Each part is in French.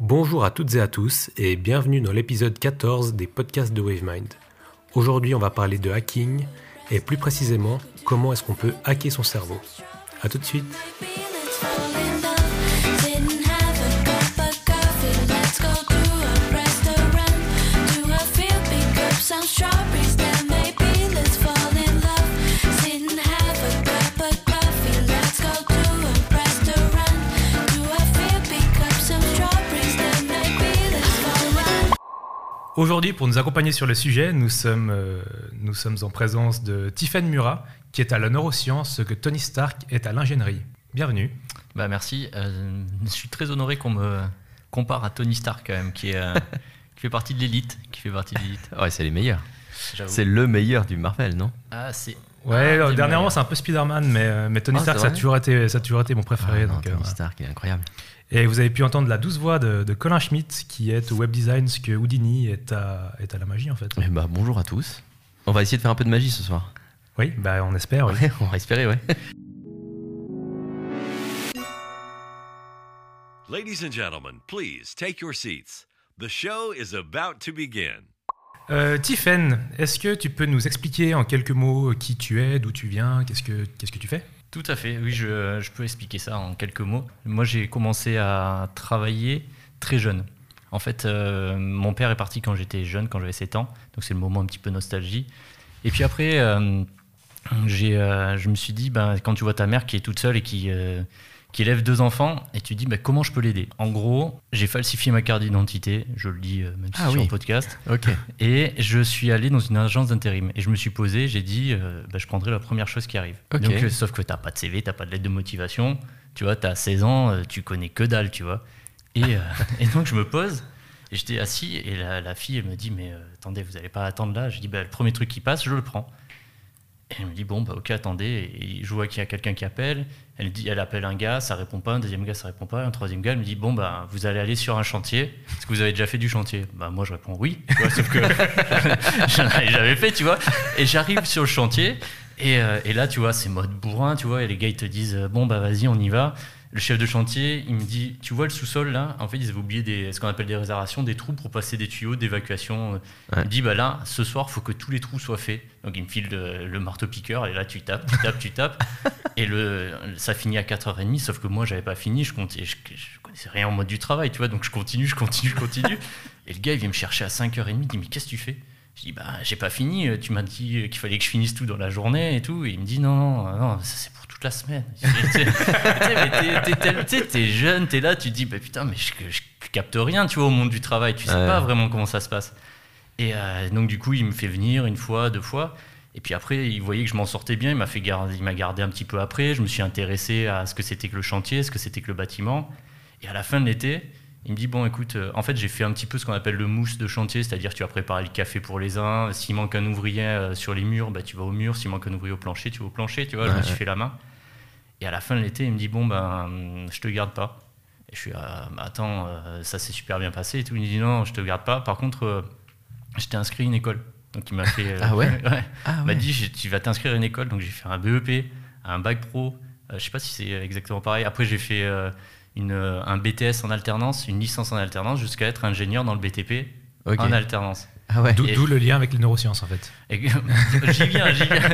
Bonjour à toutes et à tous et bienvenue dans l'épisode 14 des podcasts de WaveMind. Aujourd'hui, on va parler de hacking et plus précisément comment est-ce qu'on peut hacker son cerveau. A tout de suite. Aujourd'hui, pour nous accompagner sur le sujet, nous sommes, euh, nous sommes en présence de Tiffen Murat, qui est à la neuroscience, ce que Tony Stark est à l'ingénierie. Bienvenue. Bah merci. Euh, je suis très honoré qu'on me compare à Tony Stark quand même, qui, est, euh, qui fait partie de l'élite, qui fait partie de l'élite. Ouais, c'est les meilleurs. C'est le meilleur du Marvel, non? Ah, c'est. Ouais, dernièrement c'est un peu Spider-Man, mais, mais Tony ah, Stark ça a, toujours été, ça a toujours été mon préféré. Ah, Tony Stark, il est incroyable. Et vous avez pu entendre la douce voix de, Colin Schmitt, qui est au web design, ce que Houdini est à, est à la magie en fait. Eh bah, bonjour à tous. On va essayer de faire un peu de magie ce soir. Oui, bah, on espère. Oui. on va espérer, ouais. Ladies and gentlemen, please take your seats. The show is about to begin. Euh, Tiffen, est-ce que tu peux nous expliquer en quelques mots qui tu es, d'où tu viens, qu'est-ce que, qu'est-ce que tu fais? Tout à fait, oui, je, peux expliquer ça en quelques mots. Moi, j'ai commencé à travailler très jeune. En fait, euh, mon père est parti quand j'étais jeune, quand j'avais 7 ans, donc c'est le moment un petit peu nostalgie. Et puis après, euh, euh, je me suis dit, ben, quand tu vois ta mère qui est toute seule et qui, qui élève deux enfants et tu dis bah, comment je peux l'aider? En gros, j'ai falsifié ma carte d'identité, je le dis euh, même ah sur le podcast. Et je suis allé dans une agence d'intérim et je me suis posé, j'ai dit euh, bah, je prendrai la première chose qui arrive. Donc, euh, sauf que tu n'as pas de CV, tu n'as pas de lettre de motivation, tu vois, tu as 16 ans, tu connais que dalle, tu vois. Et, et donc je me pose. J'étais assis et la, fille, elle me dit, mais attendez, vous n'allez pas attendre là? Je dis, bah, le premier truc qui passe, je le prends. Et elle me dit, bon, bah, ok, attendez. Et je vois qu'il y a quelqu'un qui appelle. Elle, dit, elle appelle un gars, ça répond pas. Un deuxième gars, ça répond pas. Un troisième gars, elle me dit, bon, bah, vous allez aller sur un chantier. Est-ce que vous avez déjà fait du chantier? Bah, moi, je réponds oui. sauf que j'avais fait, tu vois. Et j'arrive sur le chantier. Et, euh, et, là, tu vois, c'est mode bourrin, tu vois. Et les gars, ils te disent, bon, bah, vas-y, on y va le chef de chantier, il me dit, tu vois le sous-sol là? En fait, ils avaient oublié des, ce qu'on appelle des réservations, des trous pour passer des tuyaux d'évacuation. Il me dit, bah là, ce soir, il faut que tous les trous soient faits. Donc il me file le, marteau-piqueur et là, tu tapes, tu tapes, tu tapes. Et le, ça finit à 4h30, sauf que moi, j'avais pas fini, je, comptais, je, connaissais rien en mode du travail, tu vois, donc je continue, je continue, je continue. et le gars, il vient me chercher à 5h30, il dit, mais qu'est-ce que tu fais? Je dis, bah, j'ai pas fini, tu m'as dit qu'il fallait que je finisse tout dans la journée et tout. Et il me dit, non, non, non ça c'est la semaine. tu t'es jeune, t'es là, tu te dis, bah, putain, mais je, je, capte rien, tu vois, au monde du travail, tu sais pas vraiment comment ça se passe. Et euh, donc, du coup, il me fait venir une fois, deux fois. Et puis après, il voyait que je m'en sortais bien, il m'a fait garder, il m'a gardé un petit peu après. Je me suis intéressé à ce que c'était que le chantier, ce que c'était que le bâtiment. Et à la fin de l'été, il me dit bon écoute, euh, en fait j'ai fait un petit peu ce qu'on appelle le mousse de chantier, c'est-à-dire tu as préparé le café pour les uns. S'il manque un ouvrier euh, sur les murs, bah, tu vas au mur. S'il manque un ouvrier au plancher, tu vas au plancher. Tu vois, je me suis fait la main. Et à la fin de l'été, il me dit Bon, ben, je te garde pas. Et je suis ah, Attends, euh, ça s'est super bien passé et tout. Il me dit Non, je te garde pas. Par contre, euh, je t'ai inscrit à une école. Donc il m'a fait. Ah ouais, ah Il m'a dit Tu vas t'inscrire à une école. Donc j'ai fait un BEP, un bac pro. je sais pas si c'est exactement pareil. Après, j'ai fait une, un BTS en alternance, une licence en alternance, jusqu'à être ingénieur dans le BTP en alternance. Ah D'où le lien avec les neurosciences en fait. j'y viens, j'y viens,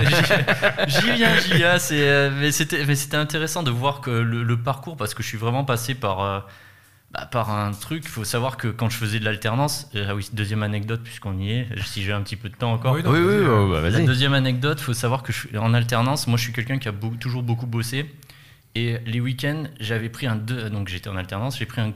j'y viens, j'y viens. Euh, mais c'était intéressant de voir que le, parcours, parce que je suis vraiment passé par, euh, bah, par un truc. Il faut savoir que quand je faisais de l'alternance, ah oui, deuxième anecdote puisqu'on y est, si j'ai un petit peu de temps encore. Oui, oui, oui, bah, La deuxième anecdote, il faut savoir que je, en alternance, moi je suis quelqu'un qui a toujours beaucoup bossé. Et les week-ends, j'avais pris un deux, donc j'étais en alternance, j'ai pris un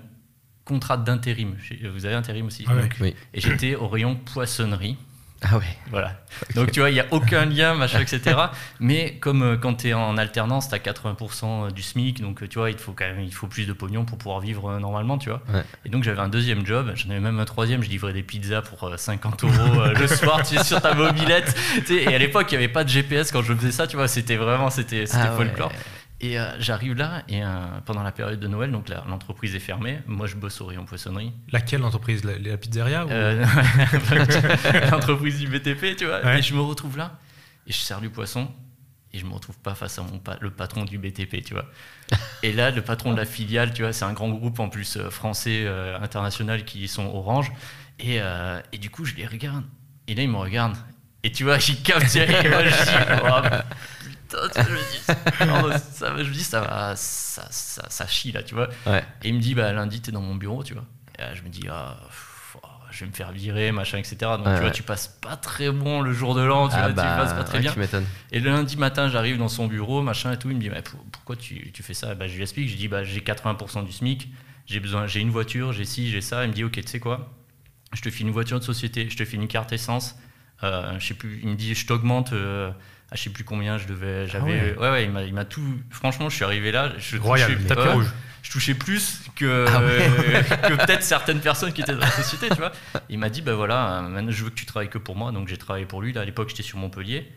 contrat d'intérim. Vous avez intérim aussi ah oui. Et j'étais au rayon poissonnerie. Ah ouais. Voilà. Donc tu vois, il n'y a aucun lien, machin, etc. Mais comme euh, quand tu es en alternance, tu as 80% du SMIC, donc tu vois, il faut quand même il faut plus de pognon pour pouvoir vivre euh, normalement, tu vois. Et donc j'avais un deuxième job, j'en avais même un troisième, je livrais des pizzas pour 50 euh, euros le soir, tu es sur ta mobilette. et à l'époque, il n'y avait pas de GPS quand je faisais ça, tu vois, c'était vraiment, c'était ah folklore. Et euh, j'arrive là, et euh, pendant la période de Noël, donc l'entreprise est fermée. Moi, je bosse au rayon poissonnerie. Laquelle entreprise? La, pizzeria euh, L'entreprise du BTP, tu vois. Et je me retrouve là, et je sers du poisson. et je me retrouve pas face à mon pa- le patron du BTP, tu vois. Et là, le patron de la filiale, tu vois, c'est un grand groupe en plus français, international, qui sont Orange. Et, et du coup, je les regarde. Et là, ils me regardent. Et tu vois, j'y capte. Et moi, je dis, oh, putain, tu vois, je me dis, ça, va- je me dis, ça va, ça, ça, ça chie là, tu vois. Ouais. Et il me dit, bah, lundi, t'es dans mon bureau, tu vois. Et là, je me dis, ah, pff, oh, je vais me faire virer, machin, etc. Donc, Ouais, tu vois, tu passes pas très bon le jour de l'an, tu Ah vois, tu bah, passes pas très bien. Et le lundi matin, j'arrive dans son bureau, machin et tout. Il me dit mais pour- pourquoi tu, tu fais ça? Bah, Je lui explique. Je dis bah, j'ai 80% du SMIC, j'ai besoin, j'ai une voiture, j'ai ci, j'ai ça. Il me dit ok, tu sais quoi? Je te file une voiture de société, je te file une carte essence. Euh, je sais plus. Il me dit je t'augmente. euh, à je sais plus combien je devais. J'avais. ouais. ouais. ouais, il m'a, tout. Franchement, je suis arrivé là. Je Royal, touchais- ouais, rouge. Je touchais plus que, Ah ouais. que peut-être certaines personnes qui étaient dans la société, tu vois. Il m'a dit, bah voilà, euh, maintenant je veux que tu travailles que pour moi. Donc j'ai travaillé pour lui. Là, à l'époque, j'étais sur Montpellier.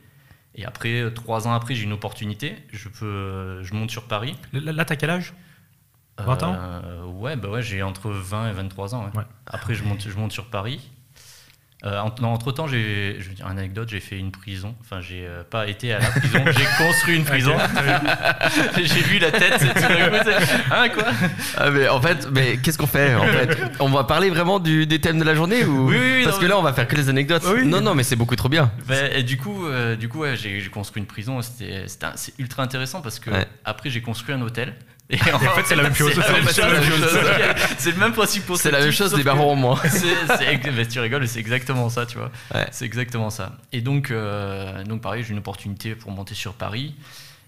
Et après, euh, trois ans après, j'ai une opportunité. Je, peux, euh, je monte sur Paris. Là, t'as quel âge? 20 ans? Euh, Ouais, bah ouais, j'ai entre 20 et 23 ans. Ouais. Après, je monte, je monte sur Paris. Euh, en- entre temps, j'ai, une anecdote, j'ai fait une prison. Enfin, j'ai euh, pas été à la prison, j'ai construit une prison. j'ai vu la tête, c'est Hein, quoi? Ah, mais en fait, mais qu'est-ce qu'on fait en fait? On va parler vraiment du, des thèmes de la journée ou? Oui, oui, oui, Parce non, que là, on va faire que les anecdotes. Oui. Non, non, mais c'est beaucoup trop bien. Bah, et du coup, euh, du coup ouais, j'ai, construit une prison. C'est ultra intéressant parce que Ouais. après, j'ai construit un hôtel. Et, en fait, c'est la même chose. C'est le même principe pour C'est la même chose, des barons en moins. tu rigoles, c'est exactement ça, tu vois. Ouais. C'est exactement ça. Et donc, euh, donc pareil, j'ai une opportunité pour monter sur Paris.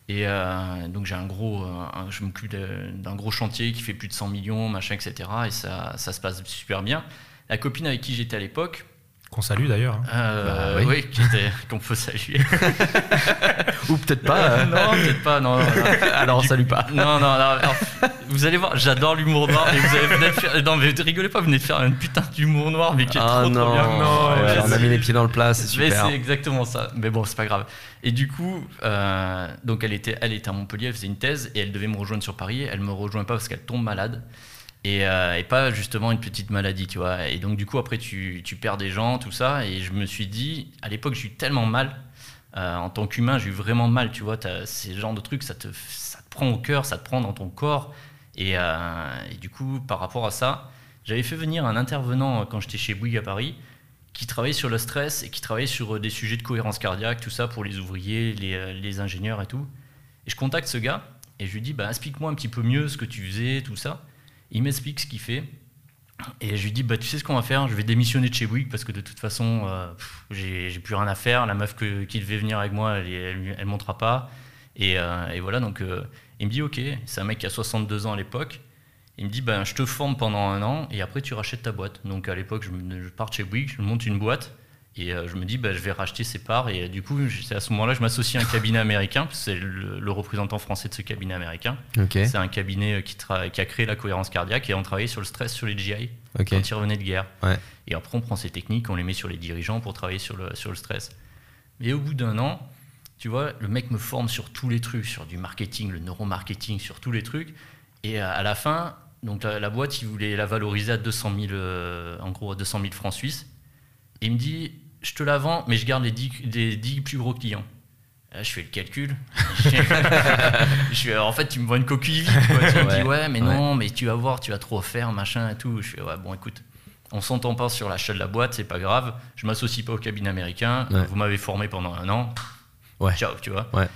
Et euh, donc j'ai un gros, euh, un- je m'occupe d'un gros chantier qui fait plus de 100 millions, machin, etc. Et ça, ça se passe super bien. La copine avec qui j'étais à l'époque, Qu'on salue d'ailleurs. hein. euh, Bah, oui. qu'on peut saluer. Ou peut-être pas. euh. non, peut-être pas, non. non, non. Alors, on salue pas. Non, non, non, alors, vous allez voir, j'adore l'humour noir. Et vous allez faire, non, mais rigolez pas, vous venez de faire une putain d'humour noir, mais qui est Ah trop, non, trop bien. Non, Ouais, mais on a mis les pieds dans le plat, c'est Mais super. c'est exactement ça. Mais bon, c'est pas grave. Et du coup, euh, donc elle était, elle était à Montpellier, elle faisait une thèse et elle devait me rejoindre sur Paris. Elle me rejoint pas parce qu'elle tombe malade. Et, euh, et pas justement une petite maladie, tu vois. Et donc, du coup, après, tu, perds des gens, tout ça. Et je me suis dit, à l'époque, j'ai eu tellement mal. Euh, en tant qu'humain, j'ai eu vraiment mal, tu vois. Ces genres de trucs, ça te, ça te prend au cœur, ça te prend dans ton corps. Et, euh, du coup, par rapport à ça, j'avais fait venir un intervenant quand j'étais chez Bouygues à Paris qui travaillait sur le stress et qui travaillait sur des sujets de cohérence cardiaque, tout ça pour les ouvriers, les, les ingénieurs et tout. Et je contacte ce gars et je lui dis bah, explique-moi un petit peu mieux ce que tu faisais, tout ça. Il m'explique ce qu'il fait. Et je lui dis bah, tu sais ce qu'on va faire? Je vais démissionner de chez Bouygues parce que de toute façon, euh, j'ai plus rien à faire. La meuf qui devait venir avec moi, elle, elle, elle montera pas. Et, euh, et voilà, donc euh, il me dit ok, c'est un mec qui a 62 ans à l'époque. Il me dit ben, je te forme pendant un an et après tu rachètes ta boîte. Donc à l'époque, je, je pars de chez Bouygues, je monte une boîte et euh, je me dis ben, je vais racheter ses parts. Et euh, du coup, à ce moment-là, je m'associe à un cabinet américain, parce que c'est le, le représentant français de ce cabinet américain. C'est un cabinet euh, qui, a créé la cohérence cardiaque et on travaillait sur le stress sur les GI quand ils revenaient de guerre. Ouais. Et après, on prend ces techniques, on les met sur les dirigeants pour travailler sur le, sur le stress. Et au bout d'un an, tu vois, le mec me forme sur tous les trucs, sur du marketing, le neuromarketing, sur tous les trucs. Et à à la fin, donc la, la boîte, il voulait la valoriser à 200 000, euh, en gros, à 200 000 francs suisses. Et il me dit, je te la vends, mais je garde les 10, les 10 plus gros clients. Là, je fais le calcul. je fais, en fait, tu me vends une coquille vide. quoi. Tu me dis, ouais, mais non, mais tu vas voir, tu vas trop faire, machin et tout. Je fais, ouais, bon, écoute, on s'entend pas sur l'achat de la boîte, c'est pas grave. Je m'associe pas au cabinet américain. Ouais. Vous m'avez formé pendant un an. Ouais. Ciao, tu vois. Ouais.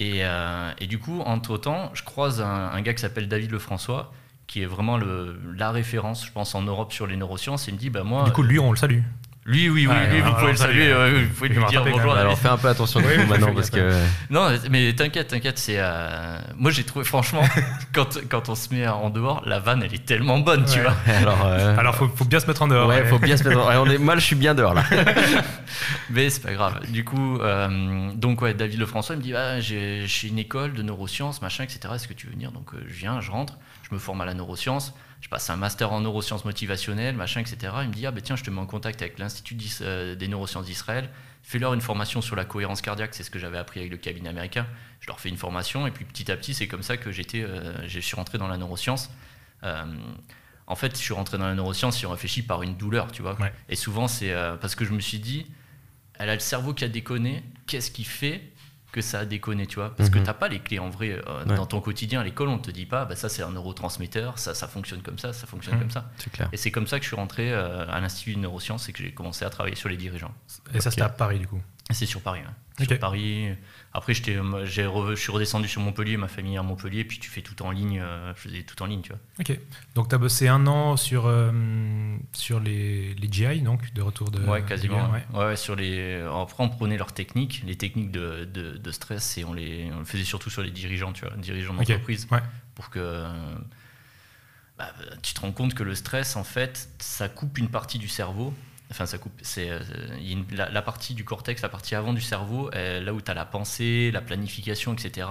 Et, euh, et du coup, entre temps, je croise un, un gars qui s'appelle David Lefrançois, qui est vraiment le, la référence, je pense, en Europe sur les neurosciences. Il me dit, bah moi, Du coup, lui, on le salue. Lui, oui, oui, Ouais, lui, vous alors, pouvez le saluer, euh, vous pouvez lui dire bonjour. Alors fais un peu attention du coup maintenant parce que. Non, mais t'inquiète, t'inquiète, c'est. euh, Moi, j'ai trouvé, franchement, quand, quand on se met en dehors, la vanne, elle est tellement bonne, tu vois. Alors, euh, Alors, faut, faut bien se mettre en dehors. ouais, faut bien se mettre. on est... Moi, je suis bien dehors là. Mais c'est pas grave. Du coup, euh, donc, ouais, David Lefrançois, il me dit ah, j'ai je suis une école de neurosciences, machin, etc. Est-ce que tu veux venir? Donc, euh, je viens, je rentre, je me forme à la neuroscience. Je passe un master en neurosciences motivationnelles, machin, etc. Il me dit, ah ben tiens, je te mets en contact avec l'Institut euh, des neurosciences d'Israël. Fais-leur une formation sur la cohérence cardiaque, c'est ce que j'avais appris avec le cabinet américain. Je leur fais une formation, et puis petit à petit, c'est comme ça que j'étais, euh, je suis rentré dans la neuroscience. Euh, en fait, je suis rentré dans la neuroscience, si on réfléchit par une douleur, tu vois. Ouais. Et souvent, c'est euh, parce que je me suis dit, elle a le cerveau qui a déconné, qu'est-ce qui fait que ça a déconné, tu vois. Parce que Mhm. t'as pas les clés en vrai. euh, Ouais. Dans ton quotidien, à l'école, on te dit pas, bah, ça c'est un neurotransmetteur, ça, ça fonctionne comme ça, ça fonctionne Mhm. comme ça. C'est clair. Et c'est comme ça que je suis rentré euh, à l'Institut de neurosciences et que j'ai commencé à travailler sur les dirigeants. Et ça, c'était à Paris, du coup. C'est sur Paris. Ok. Sur Paris. Après, moi, j'ai re- je suis redescendu sur Montpellier, ma famille est à Montpellier, puis tu fais tout en ligne. euh, je faisais tout en ligne, tu vois. Ok. Donc, tu as bossé un an sur, euh, sur les, les GI, donc, de retour de. ouais, quasiment. ouais. Ouais, ouais, sur les... Après, on prenait leurs techniques, les techniques de, de, de stress, et on les on le faisait surtout sur les dirigeants, tu vois, dirigeants d'entreprise, Ouais. pour que euh, bah, tu te rends compte que le stress, en fait, ça coupe une partie du cerveau. Enfin, ça coupe. C'est euh, la, la partie du cortex, la partie avant du cerveau, euh, là où tu as la pensée, la planification, etc.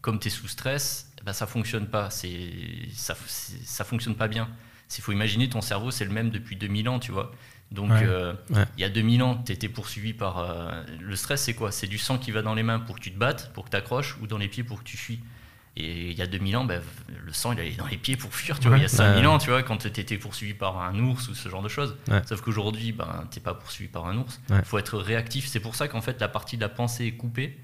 Comme tu es sous stress, bah, ça fonctionne pas. C'est ça, ça fonctionne pas bien. Il faut imaginer ton cerveau, c'est le même depuis 2000 ans, tu vois. Donc, Ouais. euh, Ouais. il y a 2000 ans, tu étais poursuivi par. euh, le stress, c'est quoi? C'est du sang qui va dans les mains pour que tu te battes, pour que tu accroches, ou dans les pieds pour que tu fuis. Et il y a 2000 ans, ben, le sang, il allait dans les pieds pour fuir. Tu vois. Ouais. Il y a 5000 Ouais. ans, tu vois, quand tu étais poursuivi par un ours ou ce genre de choses. Ouais. Sauf qu'aujourd'hui, ben, tu pas poursuivi par un ours. Il faut être réactif. C'est pour ça qu'en fait, la partie de la pensée est coupée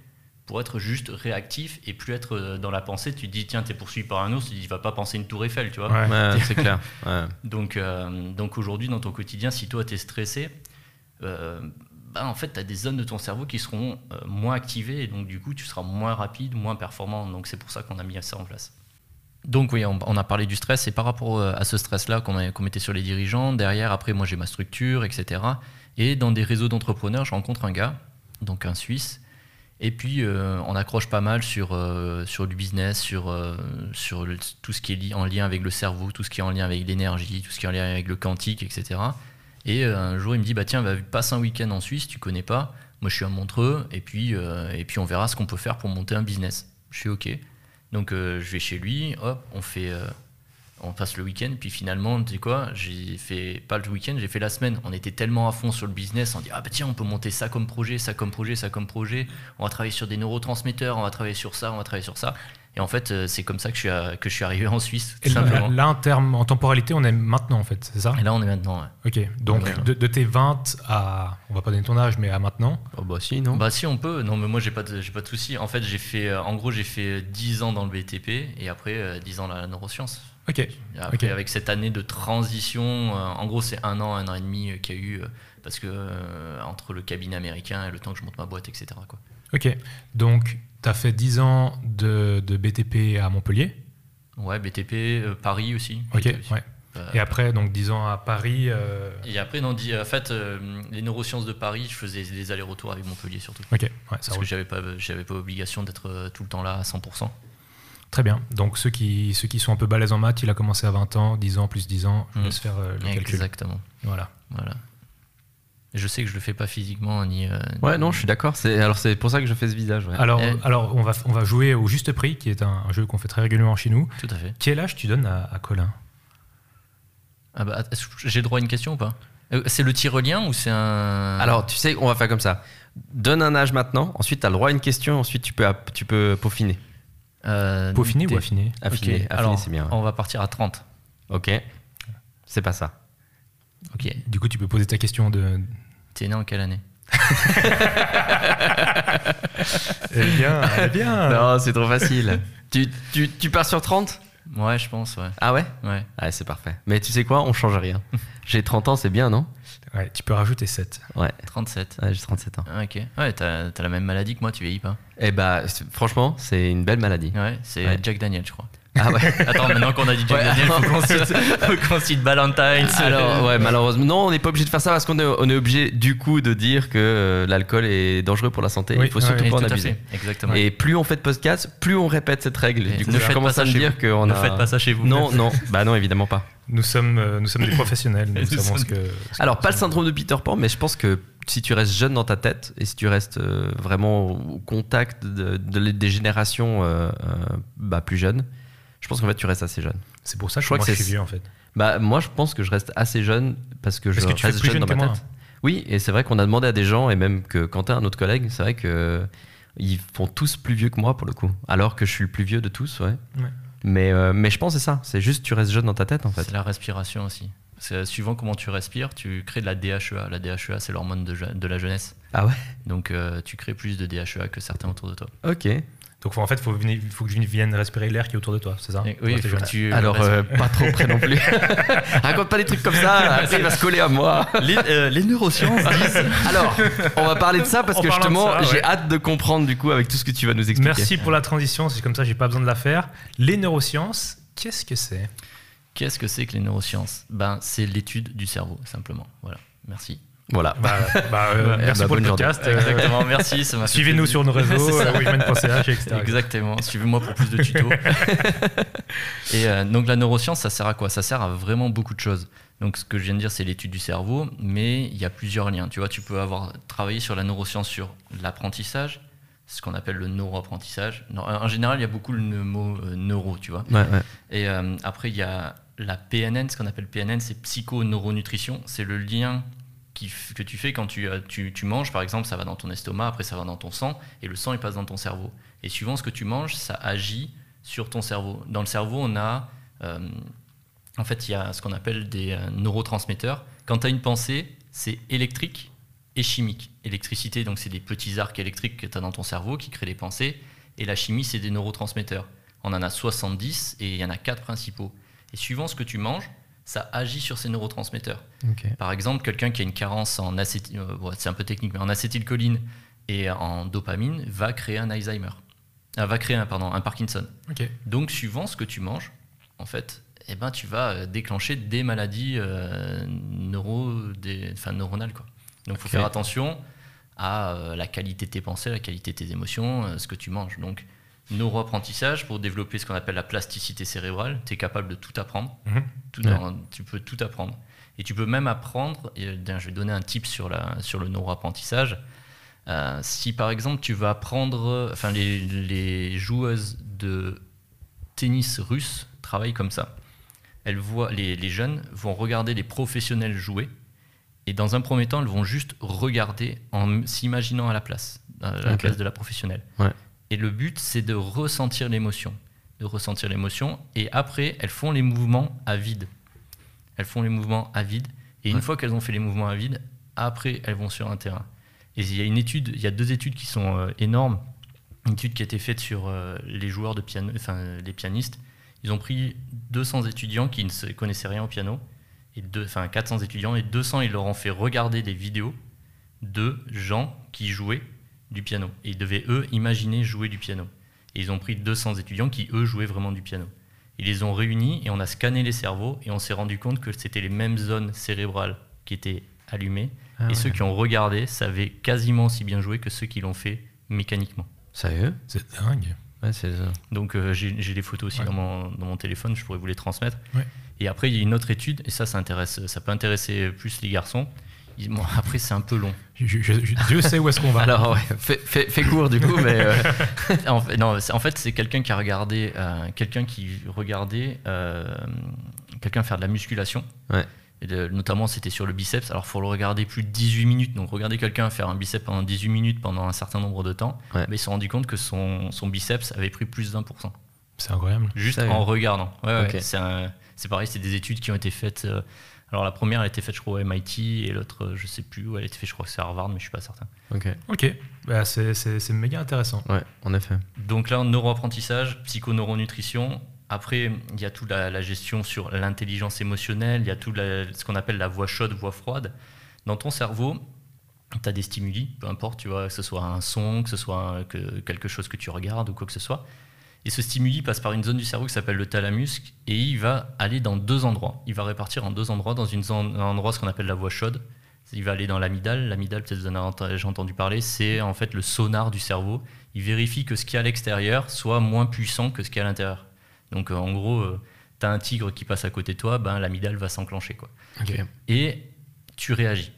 pour être juste réactif et plus être euh, dans la pensée. Tu te dis, tiens, tu es poursuivi par un ours, tu dis, va pas penser une tour Eiffel, tu vois. C'est clair. Donc, euh, donc aujourd'hui, dans ton quotidien, si toi, tu es stressé, euh, bah, en fait, tu as des zones de ton cerveau qui seront euh, moins activées et donc, du coup, tu seras moins rapide, moins performant. Donc, c'est pour ça qu'on a mis ça en place. Donc, oui, on, a parlé du stress et par rapport euh, à ce stress-là qu'on mettait sur les dirigeants, derrière, après, moi, j'ai ma structure, etc. Et dans des réseaux d'entrepreneurs, je rencontre un gars, donc un Suisse. Et puis, euh, on accroche pas mal sur, sur du business, sur, sur le- tout ce qui est en lien avec le cerveau, tout ce qui est en lien avec l'énergie, tout ce qui est en lien avec le quantique, etc. Et euh, un jour, il me dit bah, Tiens, va, passe un week-end en Suisse, tu connais pas. Moi, je suis à Montreux, et puis, euh, et puis on verra ce qu'on peut faire pour monter un business. Je suis OK. Donc, euh, je vais chez lui, hop, on fait. on passe le week-end, puis finalement, tu sais quoi, j'ai fait pas le week-end, j'ai fait la semaine. On était tellement à fond sur le business, on dit ah bah tiens, on peut monter ça comme projet, ça comme projet, ça comme projet. On va travailler sur des neurotransmetteurs, on va travailler sur ça, on va travailler sur ça. Et en fait, euh, c'est comme ça que je suis, à- que je suis arrivé en Suisse, tout Et là, simplement. là, en termes, en temporalité, on est maintenant, en fait, c'est ça? Et là, on est maintenant. ouais. Ok. Donc, Ouais. de, de tes 20 à. On va pas donner ton âge, mais à maintenant? Oh, bah si, non Bah si on peut, non mais moi j'ai pas de, j'ai pas de souci. En fait j'ai fait, euh, en gros j'ai fait 10 ans dans le BTP et après euh, 10 ans dans la neuroscience. Ok. Et après, Ok. avec cette année de transition, euh, en gros c'est un an, un an et demi euh, qu'il y a eu euh, parce que euh, entre le cabinet américain et le temps que je monte ma boîte, etc. Quoi. Ok. Donc, tu as fait 10 ans de, de BTP à Montpellier. Ouais, BTP, euh, Paris aussi. Ok. Aussi. Ouais. Euh, Et après, donc 10 ans à Paris. euh, et après, non, en fait, euh, les neurosciences de Paris, je faisais des allers-retours avec Montpellier surtout. Ok. Ouais, Parce que j'avais pas, j'avais pas obligation d'être tout le temps là à 100%. Très bien. Donc, ceux qui, ceux qui sont un peu balèzes en maths, il a commencé à 20 ans, 10 ans plus 10 ans. Je Mm. laisse faire le calcul. Exactement. Voilà. Voilà. Je sais que je le fais pas physiquement ni. euh, Ouais, non, je suis d'accord. C'est alors c'est pour ça que je fais ce visage. ouais. Alors, alors on, va, on va jouer au juste prix, qui est un, un jeu qu'on fait très régulièrement chez nous. Tout à fait. Quel âge tu donnes à, à Colin? Ah bah, est-ce que j'ai droit à une question ou pas? Euh, C'est le tire-lien ou c'est un. Alors, tu sais, on va faire comme ça. Donne un âge maintenant, ensuite tu as le droit à une question, ensuite tu peux, tu peux peaufiner. Euh, Peaufiner ou affiner? Affiner, affiner, c'est bien. ouais. On va partir à 30. Ok. C'est pas ça. Ok. Du coup, tu peux poser ta question de. T'es né en quelle année Eh bien, eh bien Non, c'est trop facile. tu, tu, tu pars sur 30 Ouais, je pense, ouais. Ah ouais? Ouais. Ouais, c'est parfait. Mais tu sais quoi? On change rien. J'ai 30 ans, c'est bien, non? Ouais, tu peux rajouter 7. Ouais. 37. Ouais, j'ai 37 ans. Ah, ok. Ouais, t'as t'as la même maladie que moi, tu vieillis pas. Eh bah, franchement, c'est une belle maladie. Ouais, c'est Ouais. Jack Daniel, je crois. Ah ouais Attends, maintenant qu'on a dit Jack Ouais. Daniel, faut qu'on cite, faut qu'on cite Valentine's. Alors, ouais, malheureusement, non, on n'est pas obligé de faire ça parce qu'on est, on est obligé du coup de dire que euh, l'alcool est dangereux pour la santé. Oui, Il faut ouais, surtout Et pas en abuser. exactement. Et plus on fait de podcast, plus on répète cette règle. Et du coup, ne je faites commence pas à ça me chez dire vous. ne a. faites pas ça chez vous. Non, non, bah non, évidemment pas. Nous sommes, euh, nous sommes des professionnels. Nous, Nous savons ce sommes- que. ce Alors, pas le sommes. syndrome de Peter Pan, mais je pense que si tu restes jeune dans ta tête et si tu restes euh, vraiment au contact de, de- des générations euh, bah, plus jeunes, je pense qu'en fait tu restes assez jeune. C'est pour ça que Je crois moi, que je c'est- suis vieux, en fait. Bah, moi, je pense que je reste assez jeune parce que je Parce que tu fais reste plus jeune jeune dans ma que tête. Oui, et c'est vrai qu'on a demandé à des gens, et même que Quentin, un autre collègue, c'est vrai que ils font tous plus vieux que moi pour le coup, alors que je suis le plus vieux de tous, ouais. Ouais. Mais, euh, mais je pense que c'est ça, c'est juste tu restes jeune dans ta tête en fait. C'est la respiration aussi. Suivant comment tu respires, tu crées de la DHEA. La DHEA, c'est l'hormone de, de, la jeunesse. Ah ouais? Donc tu crées plus de DHEA que certains autour de toi. Ok. Donc en fait, il faut, faut, que je vienne respirer l'air qui est autour de toi, c'est ça Oui, tu Alors, euh, pas trop près non plus. Raconte pas des trucs comme ça, après il va se coller à moi. Les, euh, neurosciences disent. Alors, on va parler de ça parce que justement, j'ai hâte de comprendre du coup avec tout ce que tu vas nous expliquer. Merci pour la transition, c'est comme ça, j'ai pas besoin de la faire. Les neurosciences, qu'est-ce que c'est? Qu'est-ce que c'est que les neurosciences? Ben, c'est l'étude du cerveau, simplement. Voilà, merci. Voilà. Bah, bah, euh, merci bah, pour le podcast. Exactement, merci. Suivez-nous sur nos réseaux, euh, etc. Exactement. Suivez-moi pour plus de tutos. et euh, donc la neuroscience, ça sert à quoi? Ça sert à vraiment beaucoup de choses. Donc ce que je viens de dire, c'est l'étude du cerveau, mais il y a plusieurs liens. Tu vois, tu peux avoir travaillé sur la neuroscience sur l'apprentissage, ce qu'on appelle le neuroapprentissage. En général, il y a beaucoup le mot neuro, tu vois. Ouais, ouais. Et après, il y a la PNN, ce qu'on appelle PNN, c'est psychoneuronutrition. C'est le lien que tu fais quand tu, euh, tu, tu, manges, par exemple, ça va dans ton estomac, après ça va dans ton sang, et le sang il passe dans ton cerveau. Et suivant ce que tu manges, ça agit sur ton cerveau. Dans le cerveau, on a, euh, en fait, il y a ce qu'on appelle des euh, neurotransmetteurs. Quand tu as une pensée, c'est électrique et chimique. Électricité, donc c'est des petits arcs électriques que tu as dans ton cerveau qui créent des pensées, et la chimie, c'est des neurotransmetteurs. On en a 70 et il y en a quatre principaux. Et suivant ce que tu manges, ça agit sur ces neurotransmetteurs. Par exemple, quelqu'un qui a une carence en acétyl, euh, c'est un peu technique, mais en acétylcholine et en dopamine va créer un Alzheimer, ah, va créer un, pardon, un Parkinson. Donc, suivant ce que tu manges, en fait, eh ben, tu vas euh, déclencher des maladies euh, neuro, des, enfin, neuronales. Quoi. Donc, il faut faire attention à la qualité de tes pensées, la qualité de tes émotions, ce que tu manges. Donc, neuroapprentissage pour développer ce qu'on appelle la plasticité cérébrale. Tu es capable de tout apprendre. Mhm. tu peux tout apprendre. Et tu peux même apprendre, et, je vais donner un tip sur, la, sur le neuroapprentissage. Euh, si par exemple tu vas apprendre, enfin les, les, joueuses de tennis russe travaillent comme ça. Elles voient, les, les, jeunes vont regarder les professionnels jouer et dans un premier temps elles vont juste regarder en s'imaginant à la place, à la place de la professionnelle. Ouais. Et le but, c'est de ressentir l'émotion. De ressentir l'émotion. Et après, elles font les mouvements à vide. Elles font les mouvements à vide. Et une fois qu'elles ont fait les mouvements à vide, après, elles vont sur un terrain. Et il y a une étude, il y a deux études qui sont euh, énormes. Une étude qui a été faite sur euh, les joueurs de piano, enfin les pianistes. Ils ont pris 200 étudiants qui ne se connaissaient rien au piano, et deux, enfin 400 étudiants, et 200 ils leur ont fait regarder des vidéos de gens qui jouaient du piano. Et ils devaient, eux, imaginer jouer du piano. Et ils ont pris 200 étudiants qui, eux, jouaient vraiment du piano. Ils les ont réunis et on a scanné les cerveaux et on s'est rendu compte que c'était les mêmes zones cérébrales qui étaient allumées. Ah et ceux qui ont regardé savaient quasiment aussi bien jouer que ceux qui l'ont fait mécaniquement. Sérieux? C'est dingue. Ouais, c'est ça. Donc euh, j'ai des photos aussi dans, mon, dans, mon, téléphone, je pourrais vous les transmettre. Et après, il y a une autre étude, et ça, ça, intéresse, ça peut intéresser plus les garçons après, c'est un peu long. Je, sais où est-ce qu'on va. Alors, ouais, fais, court du coup, mais euh, en fait, non, en fait, c'est quelqu'un qui a regardé, euh, quelqu'un qui regardait euh, quelqu'un faire de la musculation. Ouais. notamment, c'était sur le biceps. Alors, il faut le regarder plus de 18 minutes. Donc, regarder quelqu'un faire un biceps pendant 18 minutes pendant un certain nombre de temps. Mais ils se sont rendu compte que son, son biceps avait pris plus d'un pour cent. C'est incroyable. Juste en regardant. Ouais, c'est pareil, c'est des études qui ont été faites alors la première, elle a été faite, je crois, au MIT, et l'autre, je sais plus où elle a été faite, je crois que c'est Harvard, mais je suis pas certain. Ok. Ok, bah, c'est méga intéressant. Ouais, en effet. Donc là, neuroapprentissage, psychoneuronutrition. Après, il y a toute la, gestion sur l'intelligence émotionnelle, il y a tout ce qu'on appelle la voix chaude, voix froide. Dans ton cerveau, tu as des stimuli, peu importe, tu vois, que ce soit un son, que ce soit quelque chose que tu regardes ou quoi que ce soit. Et ce stimuli passe par une zone du cerveau qui s'appelle le thalamus et il va aller dans deux endroits. Il va répartir en deux endroits. Dans une zone, un endroit, ce qu'on appelle la voie chaude. Il va aller dans l'amidale. L'amidale, peut-être vous en avez entendu parler, c'est en fait le sonar du cerveau. Il vérifie que ce qui est à l'extérieur soit moins puissant que ce qui est à l'intérieur. Donc euh, en gros, euh, tu as un tigre qui passe à côté de toi, ben, l'amidale va s'enclencher. Quoi. Et tu réagis.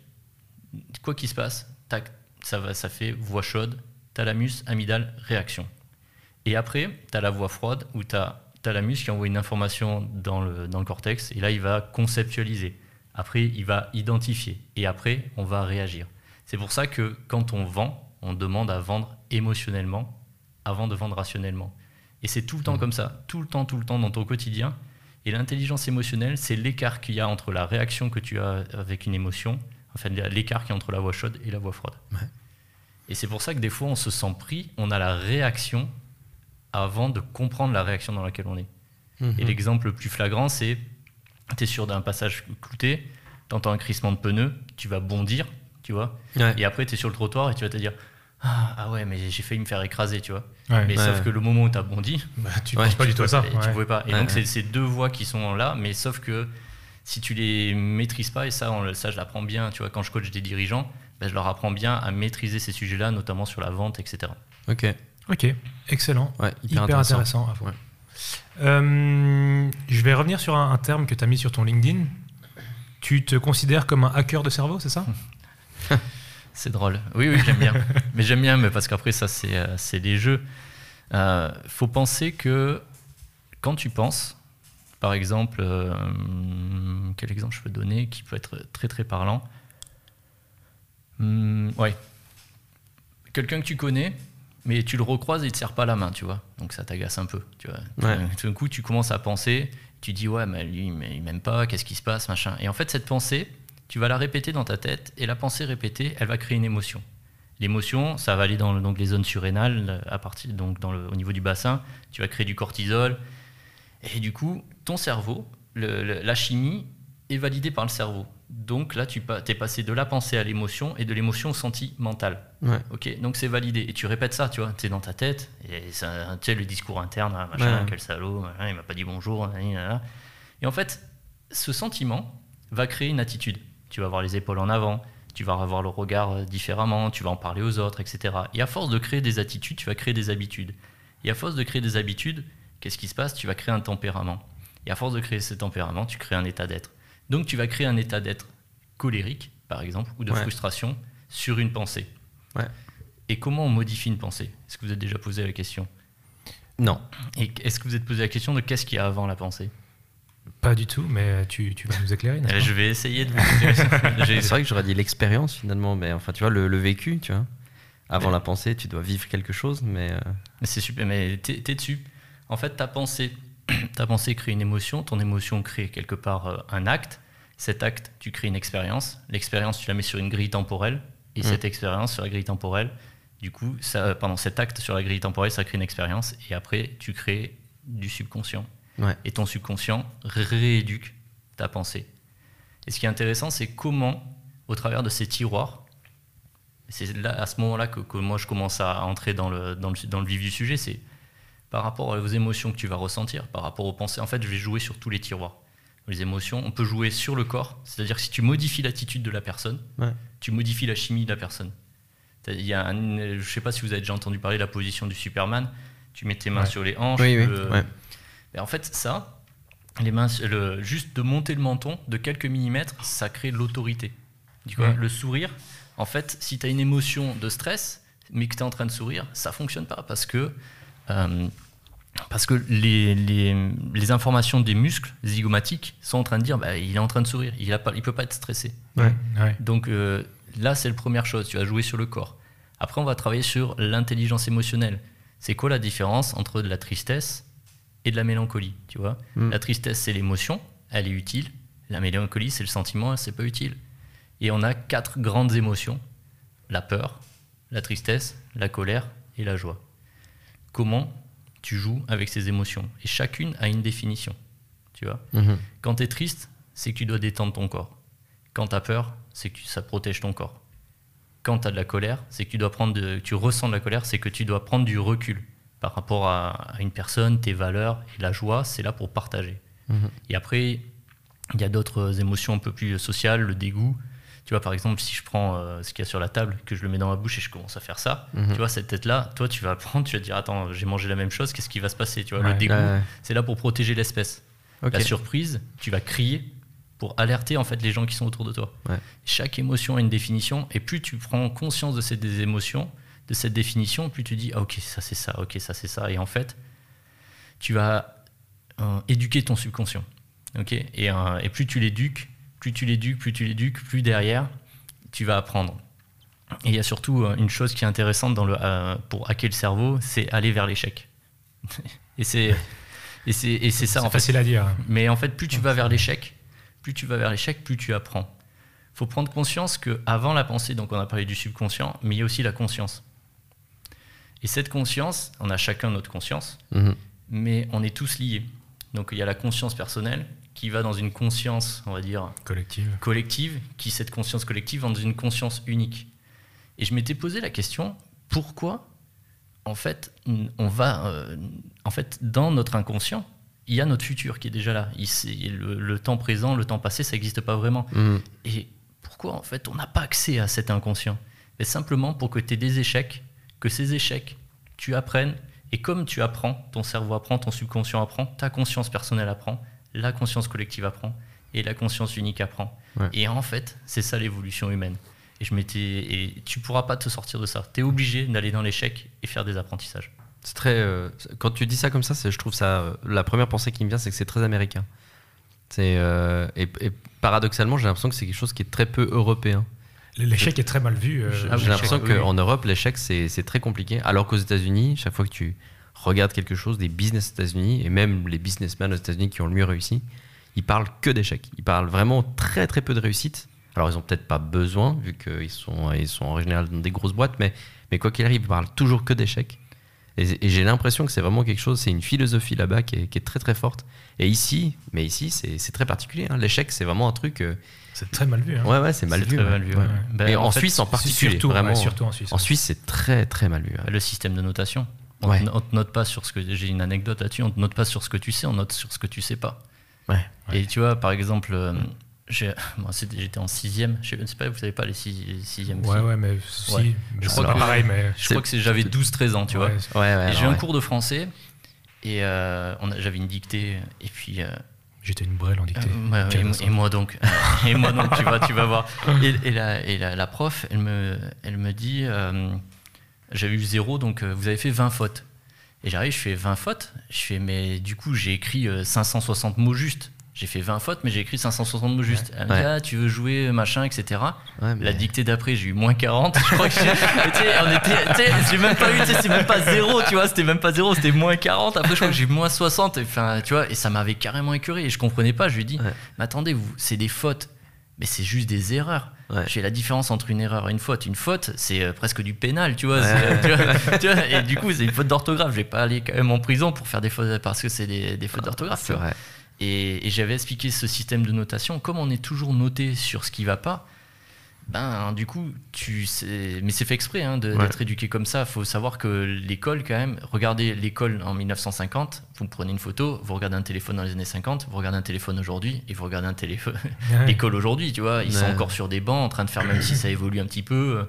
Quoi qu'il se passe, tac, ça, va, ça fait voie chaude, thalamus, amygdale, réaction. Et après, tu as la voix froide où tu as thalamus qui envoie une information dans le, dans le cortex et là, il va conceptualiser. Après, il va identifier et après, on va réagir. C'est pour ça que quand on vend, on demande à vendre émotionnellement avant de vendre rationnellement. Et c'est tout le temps mmh. comme ça, tout le temps, tout le temps dans ton quotidien. Et l'intelligence émotionnelle, c'est l'écart qu'il y a entre la réaction que tu as avec une émotion, enfin l'écart qu'il y a entre la voix chaude et la voix froide. Et c'est pour ça que des fois, on se sent pris, on a la réaction avant de comprendre la réaction dans laquelle on est. Mhm. Et l'exemple le plus flagrant, c'est tu es sûr d'un passage clouté, tu entends un crissement de pneus, tu vas bondir, tu vois. Ouais. Et après, tu es sur le trottoir et tu vas te dire ah, ah ouais, mais j'ai failli me faire écraser, tu vois. Ouais. Mais Ouais. sauf que le moment où tu as bondi, Bah, tu Ouais, penses pas du tout à ça. et tu pouvais pas. Et donc, c'est ces deux voix qui sont là, mais sauf que si tu les maîtrises pas, et ça, on ça je l'apprends bien, tu vois, quand je coach des dirigeants, ben, je leur apprends bien à maîtriser ces sujets-là, notamment sur la vente, etc. Ok. Ok, excellent. Ouais, hyper, Hyper, intéressant. Ouais. Euh, je vais revenir sur un, un terme que tu as mis sur ton LinkedIn. Tu te considères comme un hacker de cerveau, c'est ça? C'est drôle. Oui, oui, j'aime bien. mais j'aime bien, mais parce qu'après, ça, c'est euh, des jeux. Euh, faut penser que quand tu penses, par exemple, euh, quel exemple je peux donner qui peut être très très parlant? Hum, Ouais. Quelqu'un que tu connais, mais tu le recroises et il te serre pas la main, tu vois. Donc ça t'agace un peu, tu vois. Ouais. Tout d'un coup, tu commences à penser, tu dis ouais, mais lui, mais il m'aime pas, qu'est-ce qui se passe, machin. Et en fait, cette pensée, tu vas la répéter dans ta tête, et la pensée répétée, elle va créer une émotion. L'émotion, ça va aller dans le- donc les zones surrénales, à partir donc dans le, au niveau du bassin. Tu vas créer du cortisol, et du coup, ton cerveau, le- la chimie est validée par le cerveau. Donc là, tu es passé de la pensée à l'émotion et de l'émotion au sentimental. Ouais. Ok, donc c'est validé. Et tu répètes ça, tu vois, tu es dans ta tête, et ça, tu sais, le discours interne, ah, machin, Ouais. quel salaud, machin, il m'a pas dit bonjour, nanana. Et en fait, ce sentiment va créer une attitude. Tu vas avoir les épaules en avant, tu vas avoir le regard euh, différemment, tu vas en parler aux autres, etc. Et à force de créer des attitudes, tu vas créer des habitudes. Et à force de créer des habitudes, qu'est-ce qui se passe? Tu vas créer un tempérament. Et à force de créer ce tempérament, tu crées un état d'être. Donc tu vas créer un état d'être colérique, par exemple, ou de Ouais. frustration sur une pensée. Ouais. Et comment on modifie une pensée? Est-ce que vous êtes déjà posé la question? Non. Et est-ce que vous êtes posé la question de qu'est-ce qu'il y a avant la pensée? Pas du tout, mais tu, tu vas nous éclairer. Euh, Je vais essayer de vous J'ai- C'est vrai que j'aurais dit l'expérience finalement, mais enfin, tu vois, le, le vécu, tu vois. Avant Ouais. la pensée, tu dois vivre quelque chose, mais. euh, C'est super, mais t'es dessus. En fait, ta pensée, ta pensée crée une émotion, ton émotion crée quelque part euh, un acte. Cet acte, tu crées une expérience. L'expérience, tu la mets sur une grille temporelle. Et Mm. cette expérience sur la grille temporelle, du coup, ça, pendant cet acte sur la grille temporelle, ça crée une expérience. Et après, tu crées du subconscient. Ouais. Et ton subconscient rééduque ta pensée. Et ce qui est intéressant, c'est comment, au travers de ces tiroirs, c'est à ce moment-là que, que moi je commence à entrer dans le, dans le, dans le vif du sujet, c'est par rapport aux émotions que tu vas ressentir, par rapport aux pensées. En fait, je vais jouer sur tous les tiroirs. Les émotions, on peut jouer sur le corps, c'est-à-dire que si tu modifies l'attitude de la personne, Ouais. tu modifies la chimie de la personne. Il y a un- je ne sais pas si vous avez déjà entendu parler de la position du Superman. Tu mets tes mains Ouais. sur les hanches. Oui, oui. ouais. en fait, ça, les mains, le, juste de monter le menton de quelques millimètres, ça crée de l'autorité. Le sourire, en fait, si tu as une émotion de stress, mais que tu es en train de sourire, ça fonctionne pas parce que, parce que les, les, les informations des muscles zygomatiques sont en train de dire bah, il est en train de sourire, il ne peut pas être stressé. Ouais, ouais. Donc euh, là, c'est la première chose, tu vas jouer sur le corps. Après, on va travailler sur l'intelligence émotionnelle. C'est quoi la différence entre de la tristesse et de la mélancolie, tu vois? Mm. La tristesse, c'est l'émotion, elle est utile. La mélancolie, c'est le sentiment, c'est pas utile. Et on a quatre grandes émotions la peur, la tristesse, la colère et la joie. Comment tu joues avec ces émotions Et chacune a une définition, tu vois Mhm. quand tu es triste, c'est que tu dois détendre ton corps. Quand tu as peur, c'est que ça protège ton corps. Quand tu as de la colère, c'est que tu dois prendre de- tu ressens de la colère, c'est que tu dois prendre du recul par rapport à, à une personne, tes valeurs et la joie, c'est là pour partager. Mhm. Et après, il y a d'autres émotions un peu plus sociales, le dégoût. Tu vois, par exemple, si je prends euh, ce qu'il y a sur la table, que je le mets dans ma bouche et je commence à faire ça, Mhm. tu vois, cette tête-là, toi, tu vas prendre, tu vas te dire, attends, j'ai mangé la même chose, qu'est-ce qui va se passer Tu vois, Ouais. le dégoût, Ouais, c'est là pour protéger l'espèce. La surprise, tu vas crier pour alerter en fait les gens qui sont autour de toi. Ouais. Chaque émotion a une définition et plus tu prends conscience de ces des émotions, de cette définition, plus tu dis ah, ok ça c'est ça, ok ça c'est ça et en fait tu vas euh, éduquer ton subconscient. Ok? Et, euh, et plus tu l'éduques, plus tu l'éduques, plus tu l'éduques, plus derrière tu vas apprendre. Et il y a surtout euh, une chose qui est intéressante dans le, euh, pour hacker le cerveau, c'est aller vers l'échec. et c'est Et c'est ça. C'est facile à dire. Mais en fait, plus tu vas vers l'échec, plus tu vas vers l'échec, plus tu apprends. Il faut prendre conscience que avant la pensée, donc on a parlé du subconscient, mais il y a aussi la conscience. Et cette conscience, on a chacun notre conscience, Mhm. mais on est tous liés. Donc il y a la conscience personnelle qui va dans une conscience, on va dire, Collective. collective, qui cette conscience collective va dans une conscience unique. Et je m'étais posé la question, pourquoi en fait on va, euh, en fait dans notre inconscient, il y a notre futur qui est déjà là. Il, le, le temps présent, le temps passé, ça n'existe pas vraiment. Mhm. Et pourquoi en fait on n'a pas accès à cet inconscient? Mais simplement pour que tu aies des échecs, que ces échecs, tu apprennes, et comme tu apprends, ton cerveau apprend, ton subconscient apprend, ta conscience personnelle apprend, la conscience collective apprend, et la conscience unique apprend. Ouais. Et en fait, c'est ça l'évolution humaine. Et je m'étais, et tu pourras pas te sortir de ça. Tu es obligé d'aller dans l'échec et faire des apprentissages. C'est très. euh, quand tu dis ça comme ça, c'est- je trouve ça. euh, la première pensée qui me vient, c'est que c'est très américain. C'est euh, et, et paradoxalement, j'ai l'impression que c'est quelque chose qui est très peu européen. L'échec est très mal vu. euh, j'ai Ah oui, l'impression oui, qu'en Europe, l'échec c'est c'est très compliqué. Alors qu'aux États-Unis, chaque fois que tu regardes quelque chose, des business aux États-Unis et même les businessmen aux États-Unis qui ont le mieux réussi, ils parlent que d'échecs. Ils parlent vraiment très très peu de réussite. Alors ils ont peut-être pas besoin vu qu'ils sont ils sont en général dans des grosses boîtes, mais mais quoi qu'il arrive, ils parlent toujours que d'échecs. Et, et j'ai l'impression que c'est vraiment quelque chose, c'est une philosophie là-bas qui est, qui est très très forte. Et ici, mais ici, c'est c'est très particulier. hein. L'échec, c'est vraiment un truc. euh, C'est très mal vu. hein. ouais, ouais, c'est mal vu. très ouais. mal vu, Ouais. ouais. Ben, Et en en, fait, Suisse en particulier, Surtout, ouais, vraiment. surtout en Suisse. En Suisse, c'est très très mal vu. Le système de notation. On Ouais. ne te note pas sur ce que j'ai une anecdote là-dessus. On te note pas sur ce que tu sais, on note sur ce que tu sais pas. Ouais. Et tu vois, par exemple, euh, j'ai- moi c'était- j'étais en sixième. Je sais pas, vous savez pas les, six, les sixièmes. Ouais, ouais, mais si. Je crois pas que- pareil, mais. Je crois que c'est- j'avais 12-13 ans, tu vois. ouais, Ouais, ouais, Et alors, j'ai un cours de français et euh, on a- j'avais une dictée et puis euh, J'étais une brêle en dictée. euh, ouais, et, moi donc et moi donc tu vas tu vas voir et, et la, et la, la prof elle me elle me dit euh, j'avais eu zéro donc euh, vous avez fait 20 fautes et j'arrive je fais 20 fautes je fais mais du coup j'ai écrit euh, 560 mots justes j'ai fait 20 fautes mais j'ai écrit 560 mots justes elle me dit ah tu veux jouer machin etc Ouais, mais- la dictée d'après, j'ai eu moins 40. Je crois que j'ai- même pas eu, c'est même pas zéro, tu vois, c'était même pas zéro, c'était moins 40. Après, je crois que j'ai eu moins 60. Enfin, tu vois, et ça m'avait carrément écœuré. Et je comprenais pas. Je lui ai dit, Ouais. mais attendez, vous, c'est des fautes, mais c'est juste des erreurs. Ouais. J'ai la différence entre une erreur et une faute. Une faute, c'est euh, presque du pénal, tu vois. Ouais. c'est- tu vois, tu vois, et du coup, c'est une faute d'orthographe. Je vais pas aller quand même en prison pour faire des fautes parce que c'est des, des fautes d'orthographe. vrai. Et, et j'avais expliqué ce système de notation. Comme on est toujours noté sur ce qui va pas, ben du coup, tu sais, mais c'est fait exprès hein, Ouais. d'être éduqué comme ça. Il faut savoir que l'école, quand même, regardez l'école en 1950, vous prenez une photo, vous regardez un téléphone dans les années 50, vous regardez un téléphone aujourd'hui et vous regardez un téléphone. Ouais. L'école aujourd'hui, tu vois, ils sont encore sur des bancs en train de faire, même si ça évolue un petit peu. euh,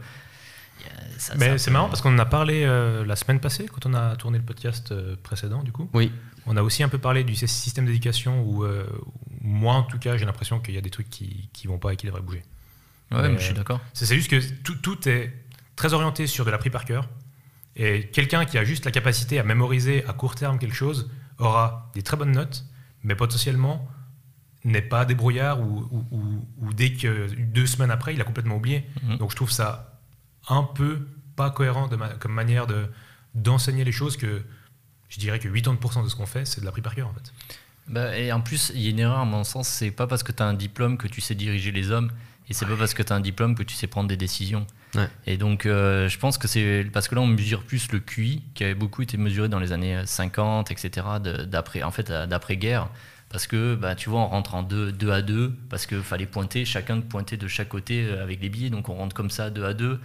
ça- Mais c'est marrant parce qu'on en a parlé euh, la semaine passée quand on a tourné le podcast euh, précédent du coup. Oui. On a aussi un peu parlé du sy- système d'éducation où, euh, où moi en tout cas j'ai l'impression qu'il y a des trucs qui, qui vont pas et qui devraient bouger. Ouais, Mais- je suis d'accord. C'est c'est juste que tout, tout est très orienté sur de l'appris par cœur. Et quelqu'un qui a juste la capacité à mémoriser à court terme quelque chose aura des très bonnes notes, mais potentiellement n'est pas débrouillard ou, ou- ou- ou dès que deux semaines après, il a complètement oublié. Mhm. Donc je trouve ça un peu pas cohérent de ma- comme manière de- d'enseigner les choses que je dirais que 80% de ce qu'on fait, c'est de l'appris par cœur en fait. Bah, et en plus, il y a une erreur à mon sens, c'est pas parce que tu as un diplôme que tu sais diriger les hommes, et c'est pas parce que tu as un diplôme que tu sais prendre des décisions. Ouais. Et donc, euh, je pense que c'est parce que là, on mesure plus le QI, qui avait beaucoup été mesuré dans les années 50, etc., d'après, en fait, d'après-guerre. Parce que, bah, tu vois, on rentre en deux, deux à deux, parce qu'il fallait pointer, chacun de pointer de chaque côté euh, avec les billets, donc on rentre comme ça, deux à deux.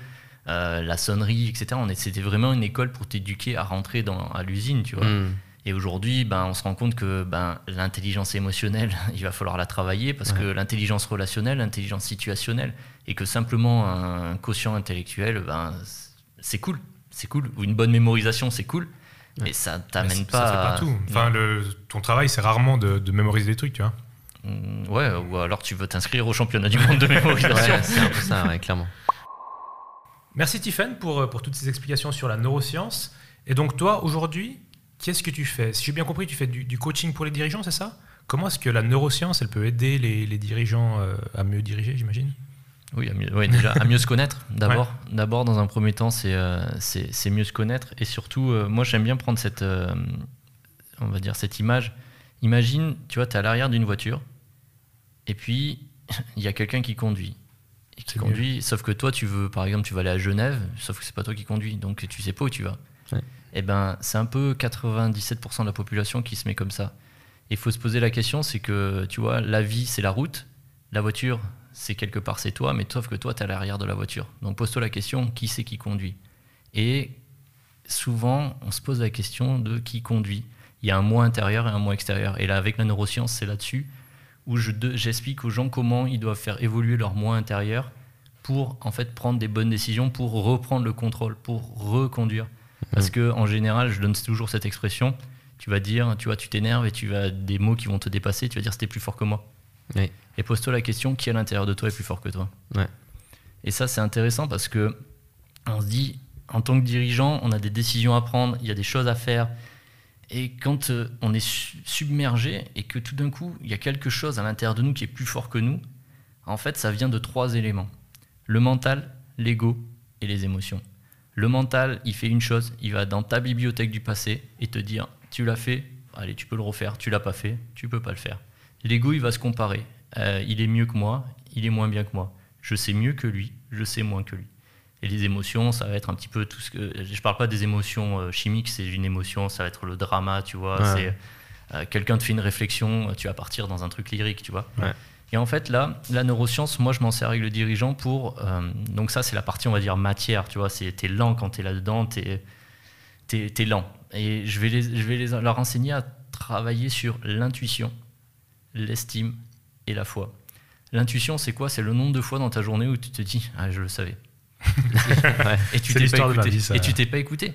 Euh, la sonnerie, etc. C'était vraiment une école pour t'éduquer à rentrer dans, à l'usine, tu vois. Mm. Et aujourd'hui, ben, on se rend compte que ben, l'intelligence émotionnelle, il va falloir la travailler parce que l'intelligence relationnelle, l'intelligence situationnelle, et que simplement un quotient intellectuel, ben, c'est cool. C'est cool. Ou une bonne mémorisation, c'est cool. Mais ça t'amène pas. Ça fait à- pas tout. Enfin, le, ton travail, c'est rarement de, de mémoriser des trucs, tu vois. Mm, Ouais, ou alors tu veux t'inscrire au championnat du monde de mémorisation. Ouais, c'est un peu ça, ouais, clairement. Merci Tiffen pour, euh, pour toutes ces explications sur la neuroscience. Et donc toi, aujourd'hui, qu'est-ce que tu fais Si j'ai bien compris, tu fais du, du coaching pour les dirigeants, c'est ça Comment est-ce que la neuroscience, elle peut aider les, les dirigeants euh, à mieux diriger, j'imagine Oui, à mieux, ouais, déjà, à mieux se connaître. D'abord, d'abord dans un premier temps, c'est euh, mieux se connaître. Et surtout, euh, moi, j'aime bien prendre cette. euh, on va dire, cette image. Imagine, tu vois, tu es à l'arrière d'une voiture, et puis il y a quelqu'un qui conduit. Et qui conduit, sauf que toi, tu veux, par exemple, tu vas aller à Genève, sauf que c'est pas toi qui conduis, donc tu sais pas où tu vas. Eh ben, c'est un peu 97% de la population qui se met comme ça. Il faut se poser la question, c'est que, tu vois, la vie, c'est la route, la voiture, c'est quelque part, c'est toi, mais sauf que toi, tu es à l'arrière de la voiture. Donc pose-toi la question, qui c'est qui conduit? Et souvent, on se pose la question de qui conduit. Il y a un moi intérieur et un moi extérieur. Et là, avec la neuroscience, c'est là-dessus où j'explique aux gens comment ils doivent faire évoluer leur moi intérieur pour en fait prendre des bonnes décisions, pour reprendre le contrôle, pour reconduire. Parce que en général, je donne toujours cette expression. Tu vas dire, tu vois, tu t'énerves et tu vas des mots qui vont te dépasser. Tu vas dire, c'était plus fort que moi. Et pose-toi la question, qui à l'intérieur de toi est plus fort que toi? Et ça, c'est intéressant parce que on se dit, en tant que dirigeant, on a des décisions à prendre, il y a des choses à faire. Et quand euh, on est submergé et que tout d'un coup, il y a quelque chose à l'intérieur de nous qui est plus fort que nous, en fait, ça vient de trois éléments. Le mental, l'ego et les émotions. Le mental, il fait une chose, il va dans ta bibliothèque du passé et te dire, tu l'as fait, allez, tu peux le refaire, tu l'as pas fait, tu peux pas le faire. L'ego, il va se comparer. Euh, il est mieux que moi, il est moins bien que moi. Je sais mieux que lui, je sais moins que lui. Et les émotions, ça va être un petit peu tout ce que. Je parle pas des émotions euh, chimiques, c'est une émotion, ça va être le drama, tu vois. C'est euh, quelqu'un te fait une réflexion, tu vas partir dans un truc lyrique, tu vois. Et en fait, là, la neuroscience, moi, je m'en sers avec le dirigeant pour. donc, ça, c'est la partie, on va dire, matière, tu vois. T'es lent quand tu es là-dedans, t'es es, lent. Et je vais, les, je vais les, leur enseigner à travailler sur l'intuition l'estime et la foi. L'intuition, c'est quoi? C'est le nombre de fois dans ta journée où tu te dis Ah, je le savais. Et tu t'es pas, écouté. Et tu t'es pas écouté.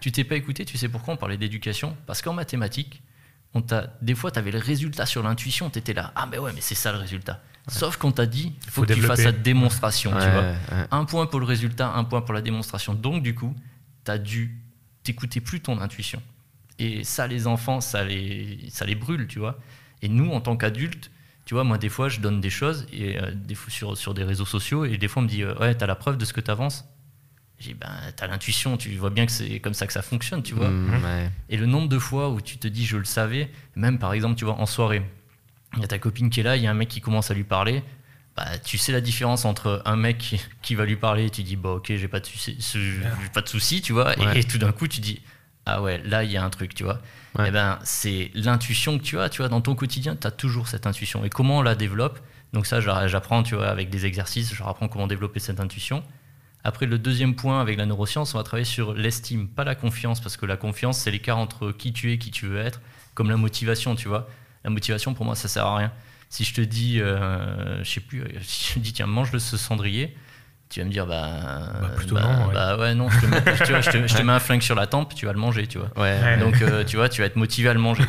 Tu t'es pas écouté, tu sais pourquoi? On parlait d'éducation Parce qu'en mathématiques, on des fois, tu avais le résultat sur l'intuition, tu étais là, ah mais ouais, mais c'est ça le résultat. Sauf qu'on t'a dit, il faut, que tu fasses la démonstration. tu vois un point pour le résultat, un point pour la démonstration. Donc du coup, tu as dû t'écouter plus ton intuition. Et ça, les enfants, ça les, ça les brûle, tu vois. Et nous, en tant qu'adultes, tu vois, moi, des fois, je donne des choses et, euh, des fois, sur, sur, des réseaux sociaux et des fois, on me dit euh, Ouais, t'as la preuve de ce que t'avances J'ai dit Ben, t'as l'intuition, tu vois bien que c'est comme ça que ça fonctionne, tu vois. Mmh, et le nombre de fois où tu te dis Je le savais, même par exemple, tu vois, en soirée, il y a ta copine qui est là, il y a un mec qui commence à lui parler. Bah, tu sais la différence entre un mec qui, va lui parler et tu dis bah ok j'ai pas de souci, pas de souci tu vois et, et, tout d'un coup tu dis ah ouais là il y a un truc tu vois eh ben, c'est l'intuition que tu as, tu vois, dans ton quotidien, tu as toujours cette intuition. Et comment on la développe? Donc ça, j'apprends, tu vois, avec des exercices, je apprends comment développer cette intuition. Après, le deuxième point avec la neuroscience, on va travailler sur l'estime, pas la confiance, parce que la confiance, c'est l'écart entre qui tu es et qui tu veux être, comme la motivation, tu vois. La motivation, pour moi, ça sert à rien. Si je te dis, euh, je sais plus, si je te dis, tiens, mange le ce cendrier, tu vas me dire bah, bah plutôt bah, non ouais. bah ouais non je te, mets, tu vois, je, te, je te, mets un flingue sur la tempe tu vas le manger tu vois. Ouais. donc euh, tu vois tu vas être motivé à le manger.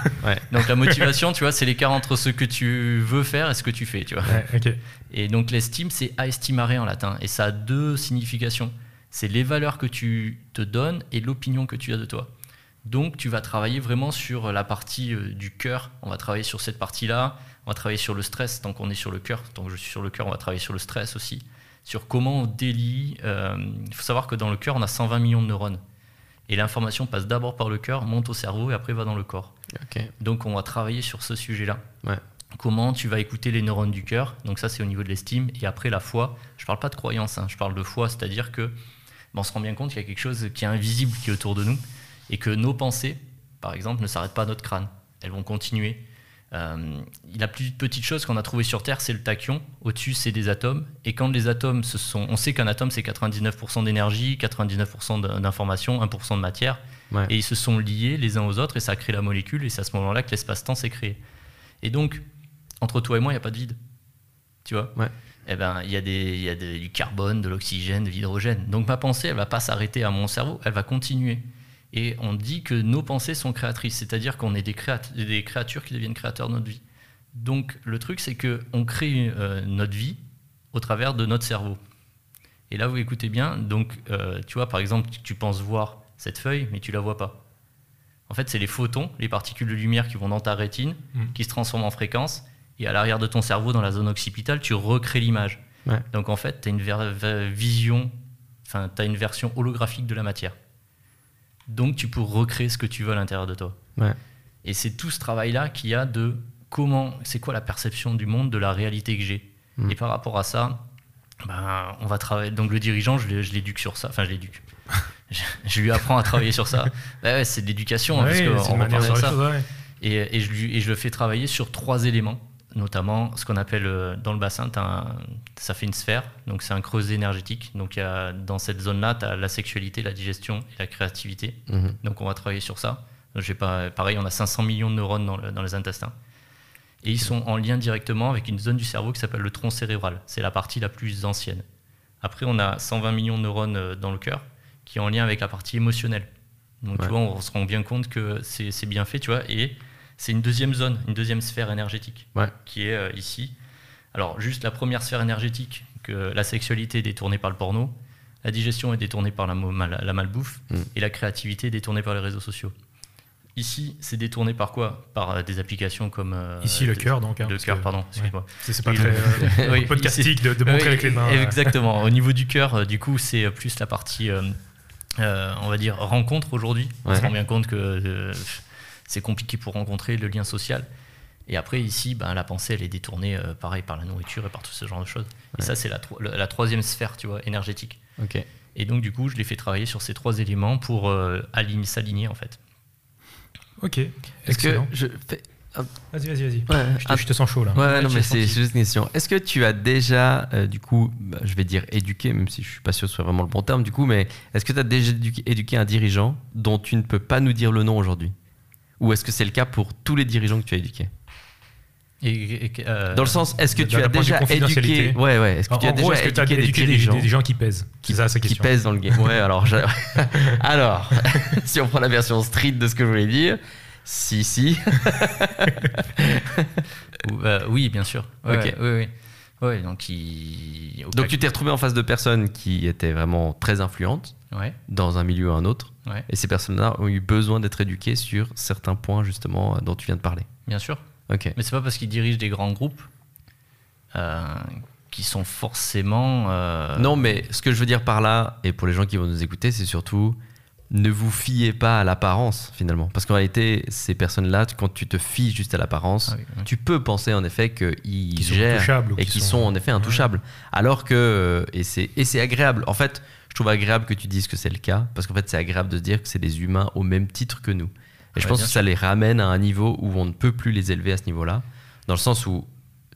Donc la motivation tu vois c'est l'écart entre ce que tu veux faire et ce que tu fais tu vois. Okay. et donc l'estime c'est a estimare en latin. Et ça a deux significations. C'est les valeurs que tu te donnes et l'opinion que tu as de toi. Donc tu vas travailler vraiment sur la partie euh, du cœur. On va travailler sur cette partie là on va travailler sur le stress. Tant qu'on est sur le cœur tant que je suis sur le cœur on va travailler sur le stress aussi sur comment on délie. Euh, il faut savoir que dans le cœur, on a 120 millions de neurones. Et l'information passe d'abord par le cœur, monte au cerveau et après va dans le corps. Donc on va travailler sur ce sujet-là. Comment tu vas écouter les neurones du cœur Donc ça c'est au niveau de l'estime. Et après la foi, je ne parle pas de croyance, hein, je parle de foi, c'est-à-dire que ben, on se rend bien compte qu'il y a quelque chose qui est invisible qui est autour de nous et que nos pensées, par exemple, ne s'arrêtent pas à notre crâne. Elles vont continuer. Euh, la plus petite chose qu'on a trouvée sur Terre, c'est le tachyon. Au-dessus, c'est des atomes. Et quand les atomes se sont. On sait qu'un atome, c'est 99% d'énergie, 99% d'information, 1% de matière. Et ils se sont liés les uns aux autres et ça a créé la molécule. Et c'est à ce moment-là que l'espace-temps s'est créé. Et donc, entre toi et moi, il n'y a pas de vide. Tu vois? Ouais. Eh ben, il y a, des, y a du carbone, de l'oxygène, de l'hydrogène. Donc ma pensée, elle va pas s'arrêter à mon cerveau, elle va continuer. Et on dit que nos pensées sont créatrices, c'est-à-dire qu'on est des, des, créatures qui deviennent créateurs de notre vie. Donc le truc, c'est qu'on crée euh, notre vie au travers de notre cerveau. Et là, vous écoutez bien, donc euh, tu vois, par exemple, tu penses voir cette feuille, mais tu la vois pas. En fait, c'est les photons, les particules de lumière qui vont dans ta rétine, mmh. qui se transforment en fréquence, et à l'arrière de ton cerveau, dans la zone occipitale, tu recrées l'image. Donc en fait, tu as une vision, enfin, tu as une version holographique de la matière. Donc tu peux recréer ce que tu veux à l'intérieur de toi. Et c'est tout ce travail-là qu'il y a de comment, c'est quoi la perception du monde, de la réalité que j'ai. Mm. Et par rapport à ça, ben, on va travailler. Donc le dirigeant, je l'é- je l'éduque sur ça. Enfin, je l'éduque. je, je lui apprends à travailler sur ça. Ouais, c'est de l'éducation. hein, parce Ouais, qu'on va de parler ça. ouais. Et, et je lui, et je le fais travailler sur trois éléments, notamment ce qu'on appelle euh, dans le bassin, un- ça fait une sphère, donc c'est un creuset énergétique. Donc il y a, dans cette zone-là, tu as la sexualité, la digestion et la créativité. Mhm. Donc on va travailler sur ça. Pas, pareil, on a 500 millions de neurones dans, le- dans les intestins. Et ils sont en lien directement avec une zone du cerveau qui s'appelle le tronc cérébral. C'est la partie la plus ancienne. Après, on a 120 millions de neurones euh, dans le cœur qui est en lien avec la partie émotionnelle. Donc Ouais. tu vois, on se rend bien compte que c'est bien fait, tu vois. Et c'est une deuxième zone, une deuxième sphère énergétique Ouais. qui est euh, ici. Alors juste la première sphère énergétique, que la sexualité est détournée par le porno, la digestion est détournée par la, mo- mal- la malbouffe Mm. et la créativité est détournée par les réseaux sociaux. Ici, c'est détourné par quoi? Par euh, des applications comme... euh, Ici, le cœur, donc. hein, Le cœur, pardon, excuse-moi. C'est c'est pas très euh, Oui, podcastique de, de montrer Oui, avec les mains. euh. Exactement. Au niveau du cœur, du coup, c'est plus la partie, euh, euh, on va dire, rencontre aujourd'hui. On se rend bien compte que euh, c'est compliqué pour rencontrer le lien social. Et après, ici, ben, la pensée, elle est détournée, euh, pareil, par la nourriture et par tout ce genre de choses. Et ça, c'est la, tro- la, la troisième sphère, tu vois, énergétique. Ok. Et donc, du coup, je les fais travailler sur ces trois éléments pour euh, aligner- s'aligner, en fait. Ok. Est-ce que Excellent. je fais. Vas-y, vas-y, vas-y. Ouais, Je, te- je te sens chaud là. Ouais, Ouais, non, mais es c'est juste une question. Est-ce que tu as déjà, euh, du coup, bah, je vais dire éduqué, même si je suis pas sûr que ce soit vraiment le bon terme, du coup, mais est-ce que tu as déjà éduqué, éduqué un dirigeant dont tu ne peux pas nous dire le nom aujourd'hui? Ou est-ce que c'est le cas pour tous les dirigeants que tu as éduqués Et, et- euh, Dans le sens, est-ce que tu as déjà éduqué. Ouais, ouais. Est-ce que En, tu as gros, déjà éduqué des dirigeants des- des gens qui pèsent? C'est ça qui pèsent dans le game Ouais, alors, je- alors, si on prend la version street de ce que je voulais dire, si, si. euh, oui, bien sûr. Ouais, Ok. Oui, oui. Ouais, donc, il... tu t'es retrouvé en face de personnes qui étaient vraiment très influentes Ouais, dans un milieu ou un autre. Ouais. Et ces personnes-là ont eu besoin d'être éduquées sur certains points justement euh, dont tu viens de parler. Bien sûr. Ok. Mais c'est pas parce qu'ils dirigent des grands groupes euh, qui sont forcément. euh, Non, mais ce que je veux dire par là, et pour les gens qui vont nous écouter, c'est surtout ne vous fiez pas à l'apparence finalement. Parce qu'en réalité, ces personnes-là, quand tu te fies juste à l'apparence, Ah oui, oui. tu peux penser en effet qu'ils Qui sont gèrent et qui qui sont- sont, en effet intouchables. Alors que, euh, et c'est agréable. En fait, je trouve agréable que tu dises que c'est le cas, parce qu'en fait, c'est agréable de se dire que c'est des humains au même titre que nous. Et je pense que ça les ramène à un niveau où on ne peut plus les élever à ce niveau-là, dans le sens où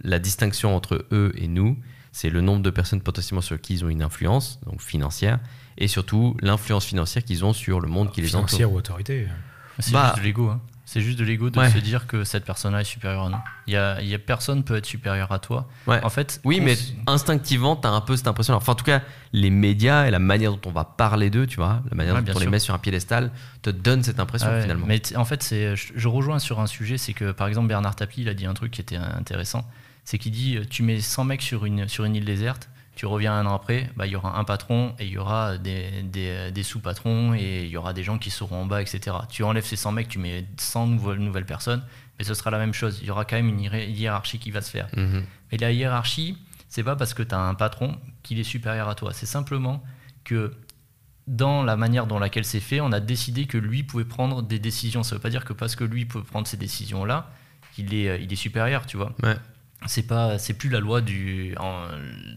la distinction entre eux et nous, c'est le nombre de personnes potentiellement sur qui ils ont une influence, donc financière, et surtout l'influence financière qu'ils ont sur le monde qui les entoure. Financière ou autorité. C'est Bah- juste de l'ego. hein. C'est juste de l'ego de Ouais. se dire que cette personne-là est supérieure à nous. Il y a, il y a personne peut être supérieur à toi. Ouais. En fait, Oui, on mais instinctivement, tu as un peu cette impression. Enfin, en tout cas, les médias et la manière dont on va parler d'eux, tu vois, la manière Ouais, dont on les met sur un piédestal, te donne cette impression ouais, finalement. Mais en fait, c'est, je, je rejoins sur un sujet, c'est que par exemple Bernard Tapie, il a dit un truc qui était intéressant, c'est qu'il dit euh, tu mets 100 mecs sur une, sur une île déserte, tu reviens un an après, bah, il y aura un patron et il y aura des, des, des sous-patrons et il y aura des gens qui seront en bas, etc. Tu enlèves ces 100 mecs, tu mets 100 nouvelles, nouvelles personnes, mais ce sera la même chose. Il y aura quand même une hiér- hiérarchie qui va se faire. Mhm. Mais la hiérarchie, c'est pas parce que tu as un patron qu'il est supérieur à toi. C'est simplement que dans la manière dont laquelle c'est fait, on a décidé que lui pouvait prendre des décisions. Ça veut pas dire que parce que lui peut prendre ces décisions-là, il est, euh, il est supérieur, tu vois. Ouais. C'est pas, c'est plus la loi du. en-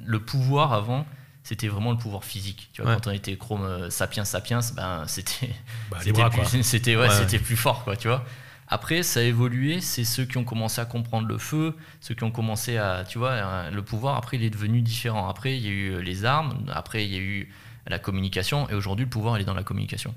le pouvoir avant, c'était vraiment le pouvoir physique. Tu vois, Ouais. quand on était chrome euh, sapiens sapiens, ben c'était Bah, c'était plus, quoi. c'était ouais, Ouais, c'était plus fort, quoi, tu vois. Après, ça a évolué. C'est ceux qui ont commencé à comprendre le feu, ceux qui ont commencé à, tu vois, euh, le pouvoir. Après, il est devenu différent. Après, il y a eu les armes. Après, il y a eu la communication. Et aujourd'hui, le pouvoir, il est dans la communication.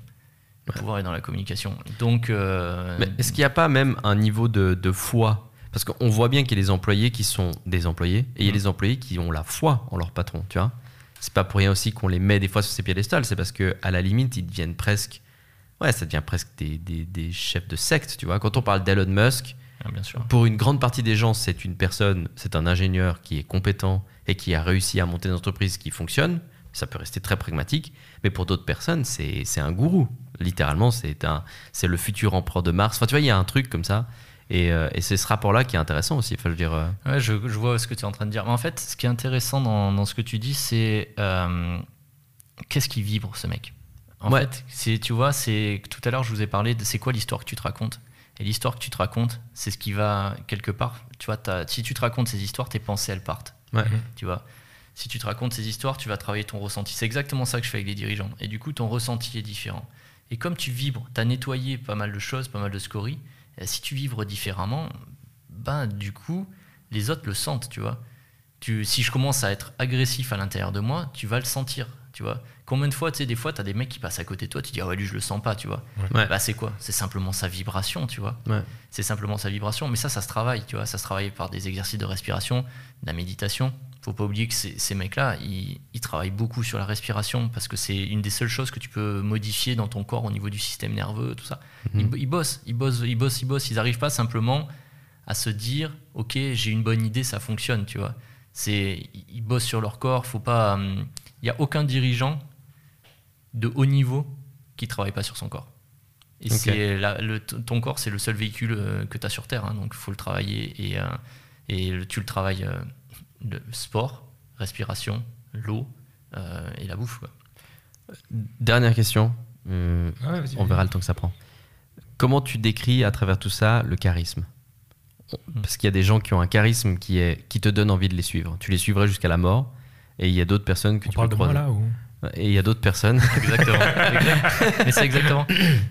Le pouvoir est dans la communication. Donc, euh, est-ce qu'il n'y a pas même un niveau de, de foi Parce qu'on voit bien qu'il y a des employés qui sont des employés et il y a Mhm. des employés qui ont la foi en leur patron, tu vois. C'est pas pour rien aussi qu'on les met des fois sur ces piédestals, c'est parce que à la limite, ils deviennent presque. Ouais, ça devient presque des, des- des chefs de secte, tu vois. Quand on parle d'Elon Musk, ah, bien sûr. pour une grande partie des gens, c'est une personne, c'est un ingénieur qui est compétent et qui a réussi à monter une entreprise qui fonctionne. Ça peut rester très pragmatique, mais pour d'autres personnes, c'est un gourou. Littéralement, c'est le futur empereur de Mars. Enfin, tu vois, il y a un truc comme ça. Et, euh, et c'est ce rapport-là qui est intéressant aussi. Enfin, je dire, euh, Ouais, je, je vois ce que tu es en train de dire. Mais en fait, ce qui est intéressant dans, dans ce que tu dis, c'est euh, qu'est-ce qui vibre ce mec? En Ouais. fait, tu vois, c'est tout à l'heure, je vous ai parlé de c'est quoi l'histoire que tu te racontes? Et l'histoire que tu te racontes, c'est ce qui va quelque part. Tu vois, si tu te racontes ces histoires, tes pensées, elles partent. Ouais. Tu vois? Si tu te racontes ces histoires, tu vas travailler ton ressenti. C'est exactement ça que je fais avec les dirigeants. Et du coup, ton ressenti est différent. Et comme tu vibres, tu as nettoyé pas mal de choses, pas mal de scories, si tu vibres différemment, ben, du coup, les autres le sentent, tu vois. Tu, si je commence à être agressif à l'intérieur de moi, tu vas le sentir, tu vois. Combien de fois, tu sais, des fois, tu as des mecs qui passent à côté de toi, tu dis, ah ouais, lui, je le sens pas, tu vois. Bah, c'est quoi? C'est simplement sa vibration, tu vois. C'est simplement sa vibration. Mais ça, ça se travaille, tu vois. Ça se travaille par des exercices de respiration, de la méditation faut pas oublier que ces, mecs-là, ils, travaillent beaucoup sur la respiration parce que c'est une des seules choses que tu peux modifier dans ton corps au niveau du système nerveux, tout ça. Mhm. Ils, bossent, ils bossent, ils bossent, ils bossent. Ils n'arrivent pas simplement à se dire, ok, j'ai une bonne idée, ça fonctionne, tu vois. C'est, ils bossent sur leur corps. Faut pas, il hum, n'y a aucun dirigeant de haut niveau qui travaille pas sur son corps. Et c'est le, ton corps, c'est le seul véhicule euh, que tu as sur Terre, hein, donc il faut le travailler et, euh, et tu le travailles. Euh, le sport, respiration, l'eau euh, et la bouffe. Dernière question. Euh, ah on verra le temps que ça prend. Comment tu décris à travers tout ça le charisme? Hmm. Parce qu'il y a des gens qui ont un charisme qui, est, qui te donne envie de les suivre. Tu les suivrais jusqu'à la mort. Et il y a d'autres personnes que on tu parle peux de croiser. Moi là, ou... Et il y a d'autres personnes. exactement. Mais c'est exactement.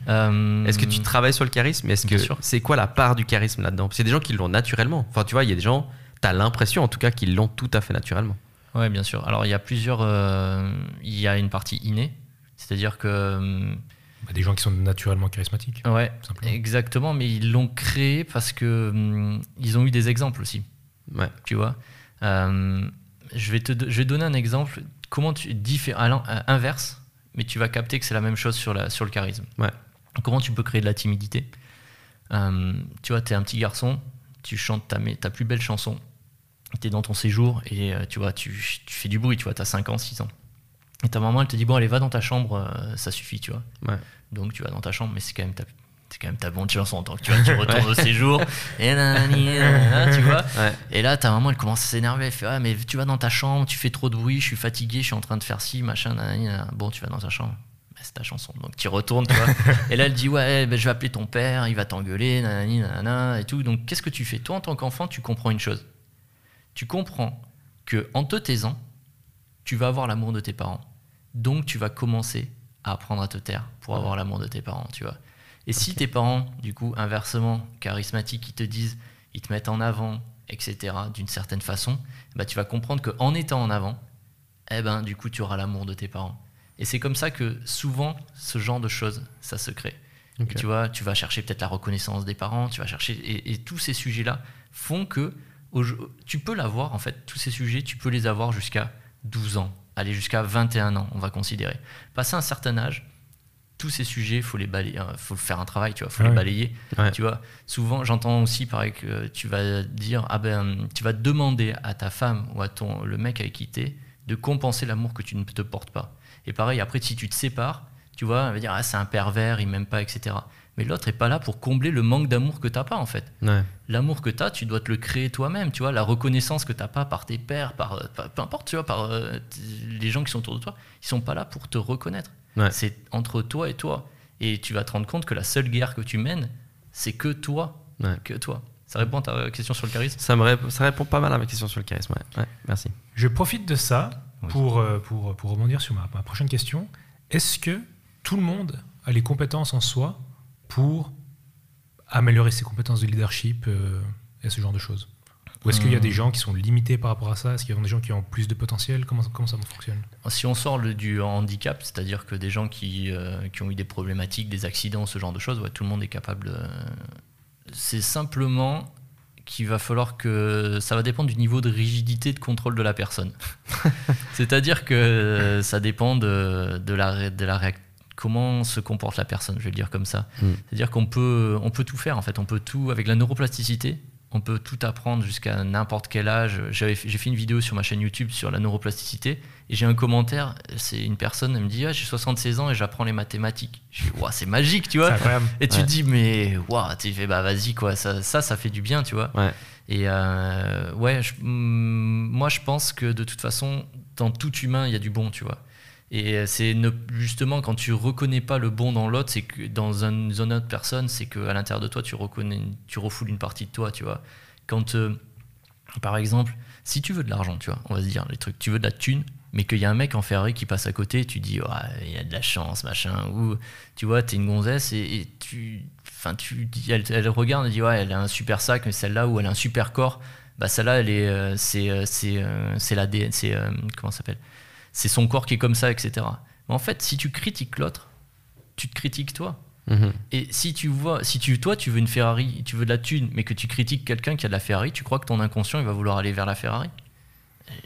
Euh, est-ce que tu travailles sur le charisme? Est-ce que c'est quoi la part du charisme là-dedans? C'est des gens qui l'ont naturellement. Enfin, tu vois, il y a des gens tu as l'impression en tout cas qu'ils l'ont tout à fait naturellement. Oui, bien sûr. Alors il y a plusieurs. Euh, il y a une partie innée, c'est-à-dire que. Euh, bah, des gens qui sont naturellement charismatiques. Ouais, exactement, mais ils l'ont créé parce que hum, ils ont eu des exemples aussi. Ouais. Tu vois. Euh, je vais te, je vais donner un exemple. Comment tu différent inverse, mais tu vas capter que c'est la même chose sur la sur le charisme. Ouais. Comment tu peux créer de la timidité? Tu vois, tu es un petit garçon, tu chantes ta, ta plus belle chanson, tu es dans ton séjour et euh, tu vois, tu, fais du bruit, tu vois, tu as 5 ans, 6 ans. Et ta maman, elle te dit, bon, allez, va dans ta chambre, euh, ça suffit, tu vois. Donc tu vas dans ta chambre, mais c'est quand même ta, c'est quand même ta bonne chanson. Donc tu, vois, tu retournes au séjour, et, tu vois. et là, ta maman, elle commence à s'énerver. Elle fait, ouais, mais tu vas dans ta chambre, tu fais trop de bruit, je suis fatigué, je suis en train de faire ci, machin, Bon, tu vas dans ta chambre. C'est ta chanson. Donc tu retournes, tu vois. et là, elle dit, ouais, ben, je vais appeler ton père, il va t'engueuler, nanana, et tout. Donc qu'est-ce que tu fais? Toi, en tant qu'enfant, tu comprends une chose tu comprends que en te taisant, tu vas avoir l'amour de tes parents. Donc tu vas commencer à apprendre à te taire pour avoir l'amour de tes parents, tu vois. Et si tes parents, du coup, inversement, charismatiques, ils te disent, ils te mettent en avant, etc., d'une certaine façon, bah, tu vas comprendre qu'en étant en avant, eh ben, du coup, tu auras l'amour de tes parents. Et c'est comme ça que souvent, ce genre de choses, ça se crée. tu vois, tu vas chercher peut-être la reconnaissance des parents, tu vas chercher. Et, et tous ces sujets-là font que tu peux l'avoir, en fait, tous ces sujets, tu peux les avoir jusqu'à 12 ans, aller jusqu'à 21 ans, on va considérer. Passé un certain âge, tous ces sujets, faut les balayer, hein, faut faire un travail, tu vois, faut les balayer. Tu vois, souvent, j'entends aussi, pareil, que tu vas dire, ah ben, tu vas demander à ta femme ou à ton le mec avec qui t'es de compenser l'amour que tu ne te portes pas. Et pareil, après, si tu te sépares, tu vois, elle va dire, ah, c'est un pervers, il m'aime pas, etc mais l'autre est pas là pour combler le manque d'amour que tu n'as pas en fait. L'amour que tu as, tu dois te le créer toi-même, tu vois, la reconnaissance que tu n'as pas par tes pères, par, peu importe, tu vois, par euh, les gens qui sont autour de toi, ils sont pas là pour te reconnaître. C'est entre toi et toi. Et tu vas te rendre compte que la seule guerre que tu mènes, c'est que toi, que toi. Ça répond à ta question sur le charisme? Ça, me ça répond pas mal à ma question sur le charisme, merci. Je profite de ça pour, euh, pour, pour rebondir sur ma, ma prochaine question. Est-ce que tout le monde a les compétences en soi pour améliorer ses compétences de leadership euh, et ce genre de choses Ou est-ce qu'il y a des hmm. gens qui sont limités par rapport à ça? Est-ce qu'il y a des gens qui ont plus de potentiel? Comment, comment ça fonctionne? Si on sort le, du handicap, c'est-à-dire que des gens qui, euh, qui, ont eu des problématiques, des accidents, ce genre de choses, ouais, tout le monde est capable. C'est simplement qu'il va falloir que ça va dépendre du niveau de rigidité de contrôle de la personne. C'est-à-dire que ça dépend de, de la, de la réactivité comment se comporte la personne, je vais le dire comme ça. Mm. C'est-à-dire qu'on peut, on peut tout faire en fait, on peut tout, avec la neuroplasticité, on peut tout apprendre jusqu'à n'importe quel âge. J'ai fait une vidéo sur ma chaîne YouTube sur la neuroplasticité et j'ai un commentaire, c'est une personne, elle me dit ah, j'ai 76 ans et j'apprends les mathématiques. Je dis c'est magique, tu vois. Et tu te dis mais waouh, tu fais bah vas-y quoi, ça, ça, ça fait du bien, tu vois. Et euh, ouais, mm, moi je pense que de toute façon, dans tout humain, il y a du bon, tu vois. Et c'est justement quand tu reconnais pas le bon dans l'autre, c'est que dans une autre personne, c'est qu'à l'intérieur de toi, tu reconnais, tu refoules une partie de toi, tu vois. Quand, euh, par exemple, si tu veux de l'argent, tu vois, on va se dire les trucs, tu veux de la thune, mais qu'il y a un mec en Ferrari qui passe à côté, tu dis, il y a de la chance, machin, ou tu vois, t'es une gonzesse et, tu, enfin, tu, elle, regarde et dit, ouais, elle a un super sac, mais celle-là, ou elle a un super corps, bah celle-là, elle est, euh, c'est, euh, c'est, c'est la, comment s'appelle? C'est son corps qui est comme ça, etc. Mais en fait, si tu critiques l'autre, tu te critiques toi. Mhm. Et si tu vois, si tu, toi, tu veux une Ferrari, tu veux de la thune, mais que tu critiques quelqu'un qui a de la Ferrari, tu crois que ton inconscient, il va vouloir aller vers la Ferrari?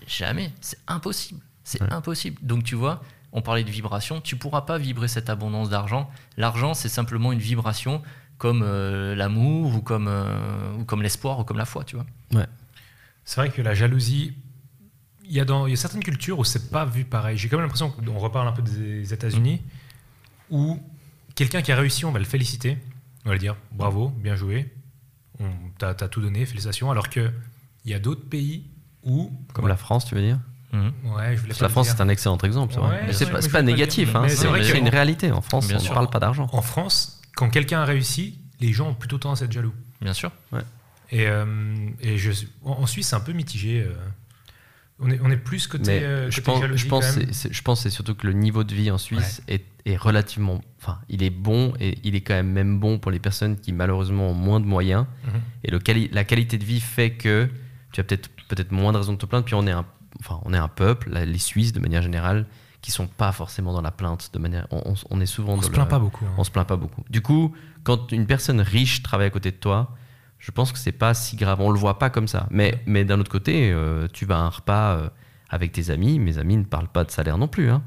Jamais. C'est impossible. C'est impossible. Donc, tu vois, on parlait de vibration, tu pourras pas vibrer cette abondance d'argent. L'argent, c'est simplement une vibration comme euh, l'amour ou comme, euh, ou comme l'espoir ou comme la foi, tu vois. Ouais. C'est vrai que la jalousie il y, a dans, il y a certaines cultures où c'est pas vu pareil. J'ai quand même l'impression qu'on reparle un peu des États-Unis, où quelqu'un qui a réussi, on va le féliciter, on va lui dire bravo, bien joué, t'as as tout donné, félicitations. Alors qu'il y a d'autres pays où. Comme la France, tu veux dire? Mhm. Ouais, je voulais la France, c'est un excellent exemple. c'est pas, pas négatif, hein, c'est une réalité. En France, on ne parle pas d'argent. En France, quand quelqu'un a réussi, les gens ont plutôt tendance à être jaloux. Bien sûr. Ouais. Et, euh, et je, en Suisse, c'est un peu mitigé. Euh, on est, on est plus côté, euh, je, pense, je, pense je pense c'est surtout que le niveau de vie en Suisse est, est, relativement. Enfin, il est bon et il est quand même même bon pour les personnes qui malheureusement ont moins de moyens. Mhm. Et le la qualité de vie fait que tu as peut-être peut-être moins de raisons de te plaindre. Puis on est un, enfin, on est un peuple, les Suisses de manière générale, qui sont pas forcément dans la plainte. De manière, on, on est souvent. On se plaint pas beaucoup. Hein. On se plaint pas beaucoup. Du coup, quand une personne riche travaille à côté de toi, je pense que c'est pas si grave. On le voit pas comme ça. Mais, mais d'un autre côté, euh, tu vas à un repas euh, avec tes amis. Mes amis ne parlent pas de salaire non plus. Hein.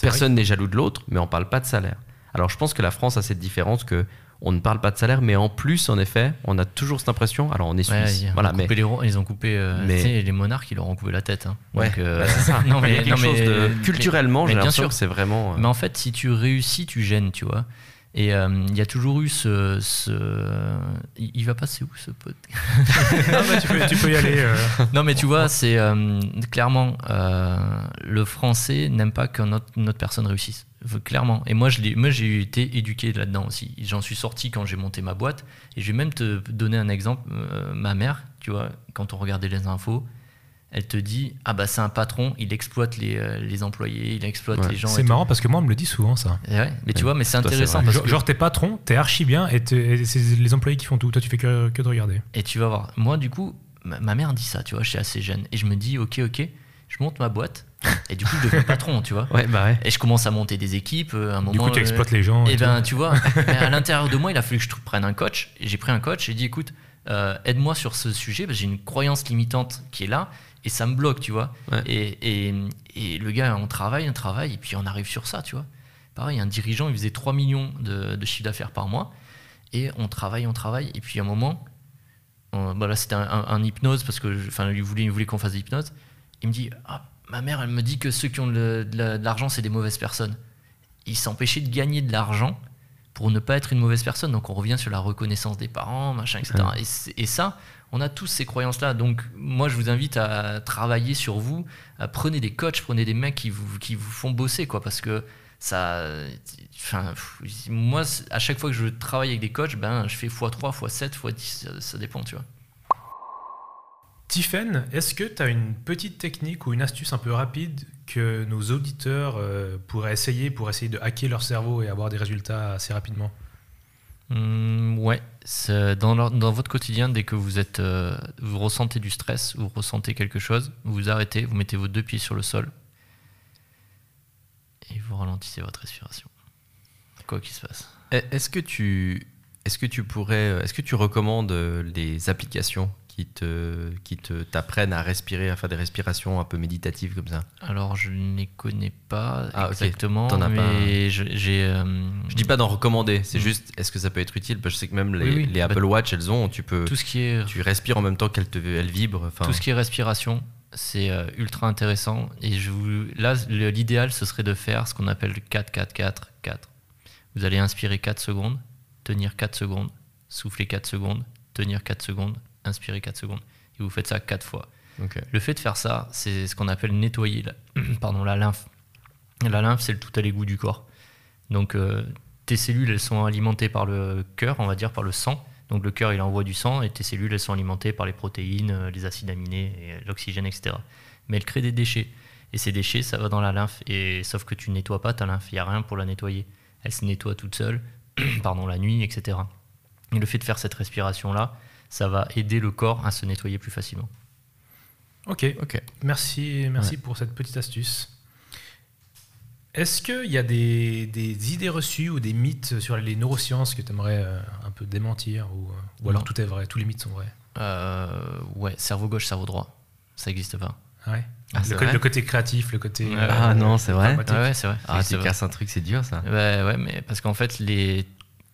Personne n'est jaloux de l'autre, mais on parle pas de salaire. Alors je pense que la France a cette différence que on ne parle pas de salaire, mais en plus, en effet, on a toujours cette impression. Alors on est suisse, voilà, mais les, ils ont coupé euh, les monarques, ils leur ont coupé la tête. Hein. Ouais, non, mais, il y a quelque chose de culturellement, j'ai l'impression que c'est vraiment. Mais en fait, si tu réussis, tu gênes, tu vois. Et euh, il y a toujours eu ce. Il, va passer où ce pote? Non, mais tu, peux, tu peux, y aller. Euh. Non, mais tu vois, c'est euh, clairement le français n'aime pas qu'une autre, autre, personne réussisse. Clairement. Et moi, j'ai été éduqué là-dedans aussi. J'en suis sorti quand j'ai monté ma boîte. Et je vais même te donner un exemple. ma mère, tu vois, quand on regardait les infos, elle te dit ah bah c'est un patron, il exploite les, euh, les employés, il exploite les gens. C'est marrant parce que moi on me le dit souvent ça. mais tu vois, mais c'est intéressant. Parce genre, que... genre t'es patron, t'es archi bien et, c'est les employés qui font tout. Toi tu fais que, que de regarder. Et tu vas voir. Moi du coup, ma, mère dit ça, tu vois, je suis assez jeune et je me dis ok ok, je monte ma boîte. Et du coup, je deviens patron, tu vois. Ouais, bah ouais. Et je commence à monter des équipes. Euh, un moment, du coup, tu euh, exploites les gens. Et, ben, tu vois, à l'intérieur de moi, il a fallu que je prenne un coach. Et j'ai pris un coach et dit, écoute, aide-moi sur ce sujet. J'ai une croyance limitante qui est là et ça me bloque, tu vois. Et, et, et, le gars, on travaille, on travaille, et puis on arrive sur ça, tu vois. Pareil, un dirigeant, il faisait 3 millions de, de chiffre d'affaires par mois, et on travaille, on travaille, et puis à un moment, on, bah là c'était un, hypnose, parce que enfin, il voulait, il voulait qu'on fasse de l'hypnose. Il me dit ah, Ma mère, elle me dit que ceux qui ont de, l'argent, c'est des mauvaises personnes. Il s'empêchait de gagner de l'argent pour ne pas être une mauvaise personne. Donc on revient sur la reconnaissance des parents, machin, etc. Et, et, ça, on a tous ces croyances-là. Donc, moi, je vous invite à travailler sur vous. Prenez des coachs, prenez des mecs qui vous, qui vous font bosser, quoi, parce que ça. Enfin, moi, à chaque fois que je travaille avec des coachs, ben, je fais x3, x7, x10, ça, dépend, tu vois. Tiffen, est-ce que tu as une petite technique ou une astuce un peu rapide que nos auditeurs euh, pourraient essayer pour essayer de hacker leur cerveau et avoir des résultats assez rapidement? Mmh, ouais, dans, dans, votre quotidien, dès que vous êtes, euh, vous ressentez du stress, vous ressentez quelque chose, vous vous arrêtez, vous mettez vos deux pieds sur le sol et vous ralentissez votre respiration. Quoi qu'il se passe. Est-ce que tu, est-ce que tu pourrais, est-ce que tu recommandes les applications qui te qui te t'apprennent à respirer, à faire des respirations un peu méditatives comme ça Alors je ne les connais pas ah, exactement, as mais pas... j'ai. Euh, je dis pas d'en recommander, c'est hmm. juste est-ce que ça peut être utile Parce que je sais que même les, les bah, Apple Watch elles ont, tu peux. Tout ce qui est. Tu respires en même temps qu'elles te elles vibrent. Tout ce qui est respiration, c'est euh, ultra intéressant et je vous, là l'idéal ce serait de faire ce qu'on appelle le 4 4 4 4. Vous allez inspirer 4 secondes, tenir 4 secondes, souffler 4 secondes, tenir 4 secondes inspirez 4 secondes. Et vous faites ça 4 fois. Le fait de faire ça, c'est ce qu'on appelle nettoyer la, pardon, la lymphe. La lymphe, c'est le tout à l'égout du corps. Donc, euh, tes cellules, elles sont alimentées par le cœur, on va dire, par le sang. Donc, le cœur, il envoie du sang et tes cellules, elles sont alimentées par les protéines, euh, les acides aminés, l'oxygène, etc. Mais elles créent des déchets. Et ces déchets, ça va dans la lymphe. Et, sauf que tu ne nettoies pas ta lymphe, il n'y a rien pour la nettoyer. Elle se nettoie toute seule, pardon, la nuit, etc. Et le fait de faire cette respiration-là, ça va aider le corps à se nettoyer plus facilement. Ok, ok. Merci, merci pour cette petite astuce. Est-ce qu'il y a des, idées reçues ou des mythes sur les neurosciences que tu aimerais euh, un peu démentir ou, ou alors tout est vrai, tous les mythes sont vrais? Euh, Ouais, cerveau gauche, cerveau droit, ça n'existe pas. Ouais? Ah, le, côté créatif, le côté. ah non, c'est vrai? Ouais, c'est vrai. Ah, tu casses un truc, c'est dur ça. Ouais, ouais, mais parce qu'en fait, les...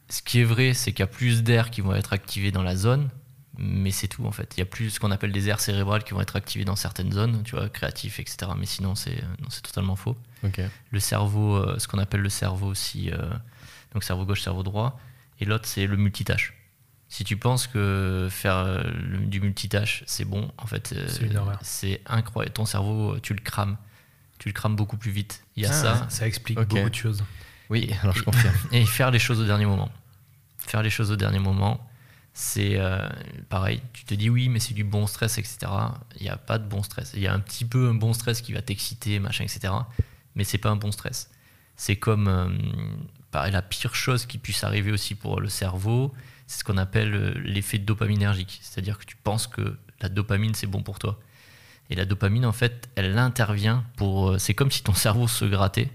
ce qui est vrai, c'est qu'il y a plus d'air qui vont être activés dans la zone, mais c'est tout en fait. Il y a plus ce qu'on appelle des aires cérébrales qui vont être activées dans certaines zones, tu vois, créatifs, etc. Mais sinon, c'est c'est totalement faux. Le cerveau, euh, ce qu'on appelle le cerveau aussi, euh, donc cerveau gauche, cerveau droit, et l'autre c'est le multitâche. Si tu penses que faire euh, du multitâche, c'est bon, en fait, c'est incroyable. Ton cerveau, tu le crames. Tu le crames beaucoup plus vite. Il y a ah, ça. Ça explique beaucoup de choses. Oui, alors je confirme. Et faire les choses au dernier moment. Faire les choses au dernier moment, c'est euh, pareil. Tu te dis oui, mais c'est du bon stress, etc. Il n'y a pas de bon stress. Il y a un petit peu un bon stress qui va t'exciter, machin, etc. Mais c'est pas un bon stress. C'est comme pareil, la pire chose qui puisse arriver aussi pour le cerveau c'est ce qu'on appelle euh, l'effet dopaminergique. C'est-à-dire que tu penses que la dopamine, c'est bon pour toi. Et la dopamine, en fait, elle intervient pour. Euh, c'est comme si ton cerveau se grattait.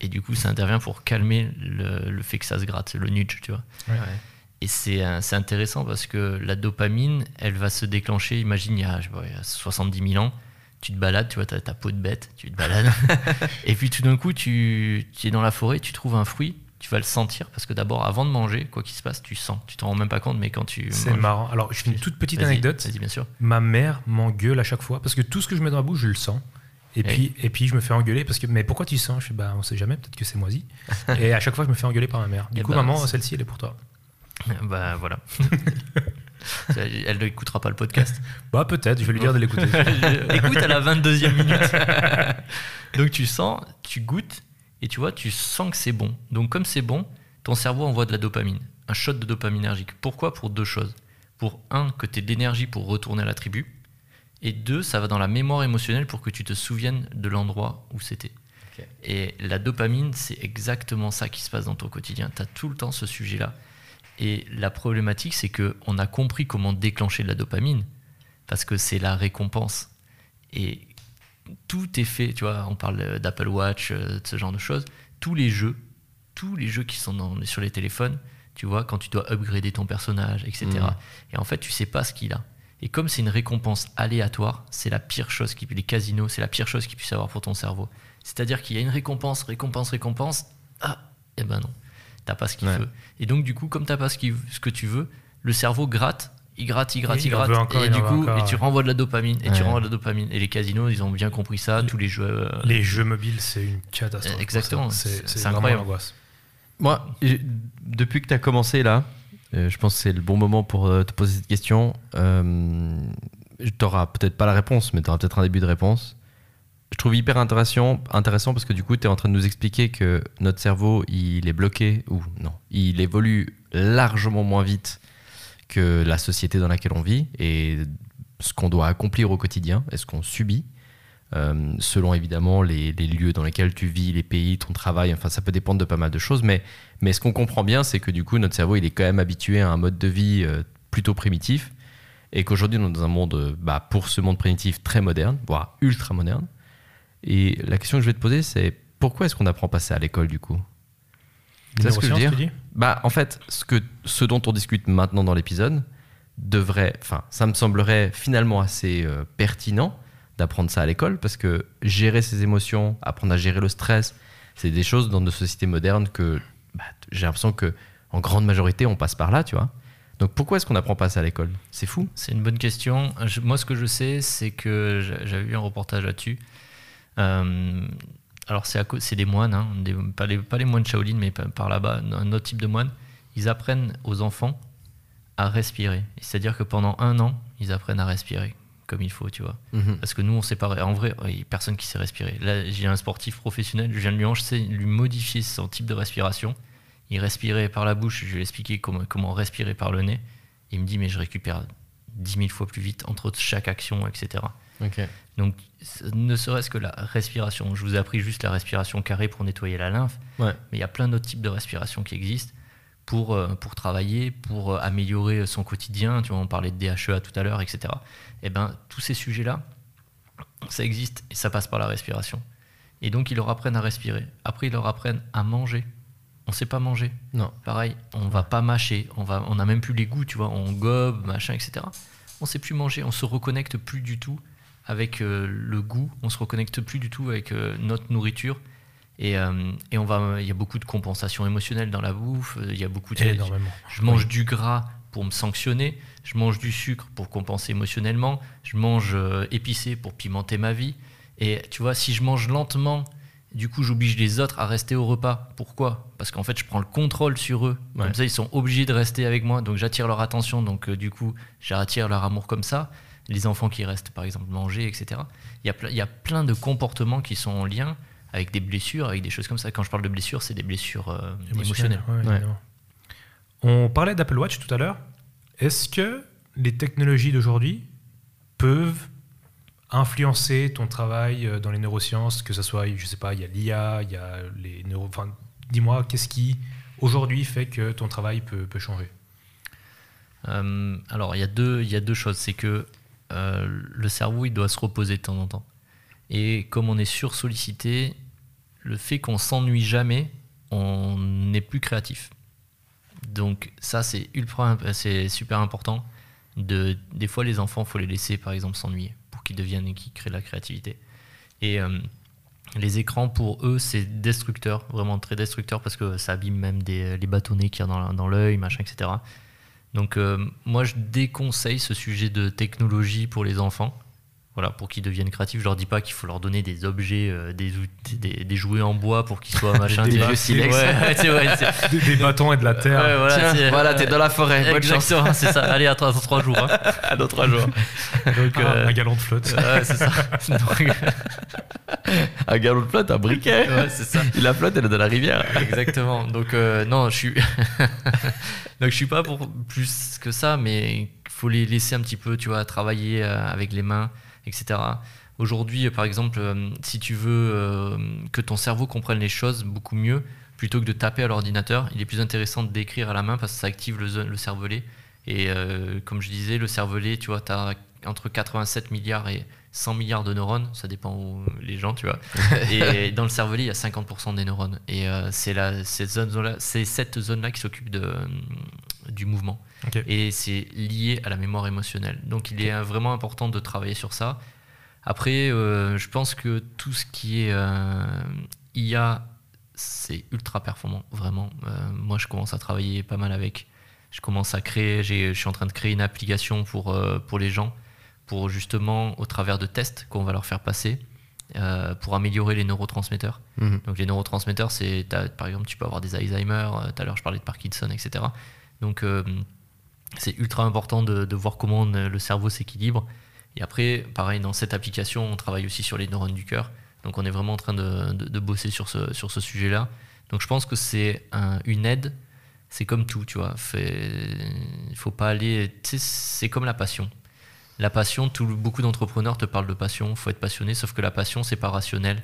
Et du coup, ça intervient pour calmer le, fait que ça se gratte, le nudge, tu vois. Et c'est intéressant parce que la dopamine, elle va se déclencher, imagine, il y a, je il y a 70 000 ans, tu te balades, tu vois, ta peau de bête, tu te balades. et puis tout d'un coup, tu, tu es dans la forêt, tu trouves un fruit, tu vas le sentir parce que d'abord, avant de manger, quoi qu'il se passe, tu sens. Tu t'en rends même pas compte, mais quand tu. C'est marrant. Alors, je fais une toute petite anecdote. Vas-y, bien sûr. Ma mère m'engueule à chaque fois parce que tout ce que je mets dans la bouche, je le sens. Et, puis, et puis, je me fais engueuler parce que, mais pourquoi tu sens? Je fais, bah, on sait jamais, peut-être que c'est moisi. et à chaque fois, je me fais engueuler par ma mère. Du coup, bah, maman, celle-ci, elle est pour toi. Bah, voilà. elle ne écoutera pas le podcast. Bah, peut-être, je vais lui dire de l'écouter. Écoute à la 22e minute. Donc, tu sens, tu goûtes, et tu vois, tu sens que c'est bon. Donc comme c'est bon, ton cerveau envoie de la dopamine, un shot de dopaminergique. Pourquoi? Pour deux choses. Pour un, que tu aies de l'énergie pour retourner à la tribu. Et deux, ça va dans la mémoire émotionnelle pour que tu te souviennes de l'endroit où c'était. Et la dopamine, c'est exactement ça qui se passe dans ton quotidien. Tu as tout le temps ce sujet-là. Et la problématique, c'est qu'on a compris comment déclencher de la dopamine, parce que c'est la récompense. Et tout est fait, tu vois, on parle d'Apple Watch, euh, de ce genre de choses. Tous les jeux, tous les jeux qui sont sur les téléphones, tu vois, quand tu dois upgrader ton personnage, etc. Mm. Et en fait, tu sais pas ce qu'il a. Et comme c'est une récompense aléatoire, c'est la pire chose qui les casinos, c'est la pire chose qu'il puisse avoir pour ton cerveau. C'est-à-dire qu'il y a une récompense, récompense, récompense. Ah, eh ben non, t'as pas ce qu'il veut. Et donc du coup, comme t'as pas ce, ce que tu veux, le cerveau gratte il gratte, il gratte, il, gratte. et du coup, et tu renvoies de la dopamine, et tu renvoies de la dopamine. Et les casinos, ils ont bien compris ça, tous les jeux. Euh, les jeux mobiles, c'est une catastrophe. Exactement, c'est incroyable. Moi, depuis que tu as commencé là, euh, je pense que c'est le bon moment pour euh, te poser cette question. tu n'auras peut-être pas la réponse, mais tu auras peut-être un début de réponse. Je trouve hyper intéressant, intéressant parce que du coup, tu es en train de nous expliquer que notre cerveau, il est bloqué, ou non, il évolue largement moins vite que la société dans laquelle on vit et ce qu'on doit accomplir au quotidien et ce qu'on subit, euh, selon évidemment les, lieux dans lesquels tu vis, les pays, ton travail, enfin ça peut dépendre de pas mal de choses, mais, ce qu'on comprend bien, c'est que du coup notre cerveau il est quand même habitué à un mode de vie euh, plutôt primitif et qu'aujourd'hui on est dans un monde, bah, pour ce monde primitif, très moderne, voire ultra moderne. Et la question que je vais te poser, c'est pourquoi est-ce qu'on n'apprend pas ça à l'école du coup? C'est ce que je veux dire Bah, en fait, ce, que, ce dont on discute maintenant dans l'épisode devrait, enfin, ça me semblerait finalement assez euh, pertinent d'apprendre ça à l'école parce que gérer ses émotions, apprendre à gérer le stress, c'est des choses dans nos sociétés modernes que bah, j'ai l'impression que en grande majorité on passe par là, tu vois? Donc pourquoi est-ce qu'on n'apprend pas ça à l'école? C'est fou? C'est une bonne question. moi, ce que je sais, c'est que j'avais vu un reportage là-dessus. Euh, alors c'est des moines, hein, pas, les, pas, les, moines Shaolin, mais par là-bas, un autre type de moines, ils apprennent aux enfants à respirer. C'est-à-dire que pendant un an, ils apprennent à respirer comme il faut, tu vois. Mhm. Parce que nous, on sait pas. En vrai, il n'y a personne qui sait respirer. Là, j'ai un sportif professionnel, je viens de lui, lui modifier son type de respiration. Il respirait par la bouche, je lui ai expliqué comment, comment respirer par le nez. Il me dit, mais je récupère 10 000 fois plus vite entre chaque action, etc. Donc, ne serait-ce que la respiration. Je vous ai appris juste la respiration carrée pour nettoyer la lymphe, mais il y a plein d'autres types de respiration qui existent pour, euh, pour travailler, pour euh, améliorer son quotidien. Tu vois, on parlait de DHEA tout à l'heure, etc. Et eh ben, tous ces sujets-là, ça existe et ça passe par la respiration. Et donc, ils leur apprennent à respirer. Après, ils leur apprennent à manger. On ne sait pas manger. Non. Pareil, on va pas mâcher. On va, on n'a même plus les goûts, tu vois. On gobe, machin, etc. On sait plus manger. On se reconnecte plus du tout avec euh, le goût. On se reconnecte plus du tout avec notre nourriture. Et, euh, et, on va, il y a beaucoup de compensation émotionnelle dans la bouffe. Il y a beaucoup de. Énormément. Je mange du gras pour me sanctionner. Je mange du sucre pour compenser émotionnellement. Je mange euh, épicé pour pimenter ma vie. Et tu vois, si je mange lentement, du coup, j'oblige les autres à rester au repas. Pourquoi? Parce qu'en fait, je prends le contrôle sur eux. Comme ça, ils sont obligés de rester avec moi. Donc, j'attire leur attention. Donc, euh, du coup, j'attire leur amour comme ça. Les enfants qui restent, par exemple, manger, etc. Il y a, il y a plein de comportements qui sont en lien avec des blessures, avec des choses comme ça. Quand je parle de blessures, c'est des blessures euh, émotionnelles. On parlait d'Apple Watch tout à l'heure. Est-ce que les technologies d'aujourd'hui peuvent influencer ton travail euh, dans les neurosciences, que ce soit, je sais pas, il y a l'IA, il y a les neuro... Enfin, dis-moi, qu'est-ce qui aujourd'hui fait que ton travail peut, peut changer? Euh, Alors, il y, a deux, il y a deux choses. C'est que le cerveau, il doit se reposer de temps en temps. Et comme on est sursollicité, le fait qu'on s'ennuie jamais, on n'est plus créatif. Donc ça, c'est ultra, c'est super important. De, des fois, les enfants, faut les laisser, par exemple, s'ennuyer pour qu'ils deviennent et qu'ils créent de la créativité. Et euh, les écrans, pour eux, c'est destructeur, vraiment très destructeur, parce que ça abîme même les bâtonnets qu'il y a dans, dans l'œil, machin, etc. Donc euh, moi, je déconseille ce sujet de technologie pour les enfants voilà, pour qu'ils deviennent créatifs. Je leur dis pas qu'il faut leur donner des objets, euh, des, des, des, jouets en bois pour qu'ils soient machin, des, jeux silex. des, bâtons et de la terre. voilà, voilà t'es dans la forêt. Exactement, c'est ça. Allez, à dans trois jours. Hein. à dans trois jours. Donc, ah, euh, un galon de flotte. Ouais, c'est ça. un galon de flotte, un briquet. Ouais, c'est ça. Il la flotte, elle est dans la rivière. Exactement. Donc, euh, non, je suis. Donc, je suis pas pour plus que ça, mais il faut les laisser un petit peu, tu vois, travailler avec les mains etc. Aujourd'hui, par exemple, euh, si tu veux euh, que ton cerveau comprenne les choses beaucoup mieux, plutôt que de taper à l'ordinateur, il est plus intéressant d'écrire à la main parce que ça active le, cervelet. Et euh, comme je disais, le cervelet, tu vois, tu as entre 87 milliards et 100 milliards de neurones, ça dépend où les gens, tu vois. et dans le cervelet, il y a 50% des neurones. Et c'est cette zone-là zone qui s'occupe du mouvement. Et c'est lié à la mémoire émotionnelle. Donc il est vraiment important de travailler sur ça. Après, euh, je pense que tout ce qui est euh, IA, c'est ultra performant, vraiment. Euh, moi, je commence à travailler pas mal avec. Je commence à créer, je suis en train de créer une application pour, pour les gens, pour justement, au travers de tests qu'on va leur faire passer, pour améliorer les neurotransmetteurs. Mhm. Donc les neurotransmetteurs, c'est, par exemple, tu peux avoir des Alzheimer, tout à l'heure je parlais de Parkinson, etc. Donc c'est ultra important de, voir comment le cerveau s'équilibre. Et après, pareil, dans cette application, on travaille aussi sur les neurones du cœur. Donc on est vraiment en train de, bosser sur ce, sujet-là. Donc je pense que c'est une aide. C'est comme tout, tu vois. Il faut pas aller. c'est comme la passion. La passion, beaucoup d'entrepreneurs te parlent de passion. Il faut être passionné, sauf que la passion, c'est pas rationnel.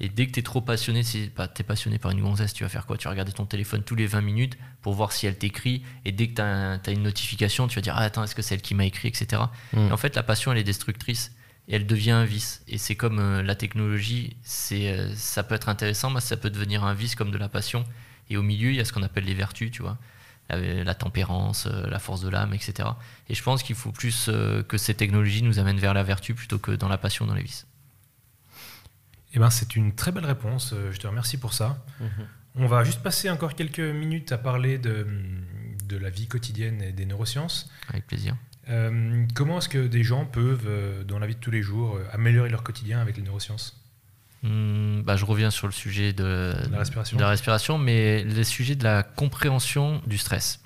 Et dès que tu es trop passionné, si bah, tu es passionné par une gonzesse, tu vas faire quoi? Tu vas regarder ton téléphone tous les 20 minutes pour voir si elle t'écrit. Et dès que tu as, une notification, tu vas dire ah, Attends, est-ce que c'est elle qui m'a écrit etc. Mm. Et en fait, la passion, elle est destructrice et elle devient un vice. Et c'est comme euh, la technologie, c'est euh, ça peut être intéressant, mais ça peut devenir un vice comme de la passion. Et au milieu, il y a ce qu'on appelle les vertus, tu vois. La, tempérance, euh, la force de l'âme, etc. Et je pense qu'il faut plus que ces technologies nous amènent vers la vertu plutôt que dans la passion, dans les vices. Eh ben, c'est une très belle réponse. Euh, je te remercie pour ça. Mhm. On va juste passer encore quelques minutes à parler de, de la vie quotidienne et des neurosciences. Avec plaisir. Euh, comment est-ce que des gens peuvent, euh, dans la vie de tous les jours, améliorer leur quotidien avec les neurosciences? Hmm, bah, Je reviens sur le sujet de, la respiration. de la respiration, mais le sujet de la compréhension du stress.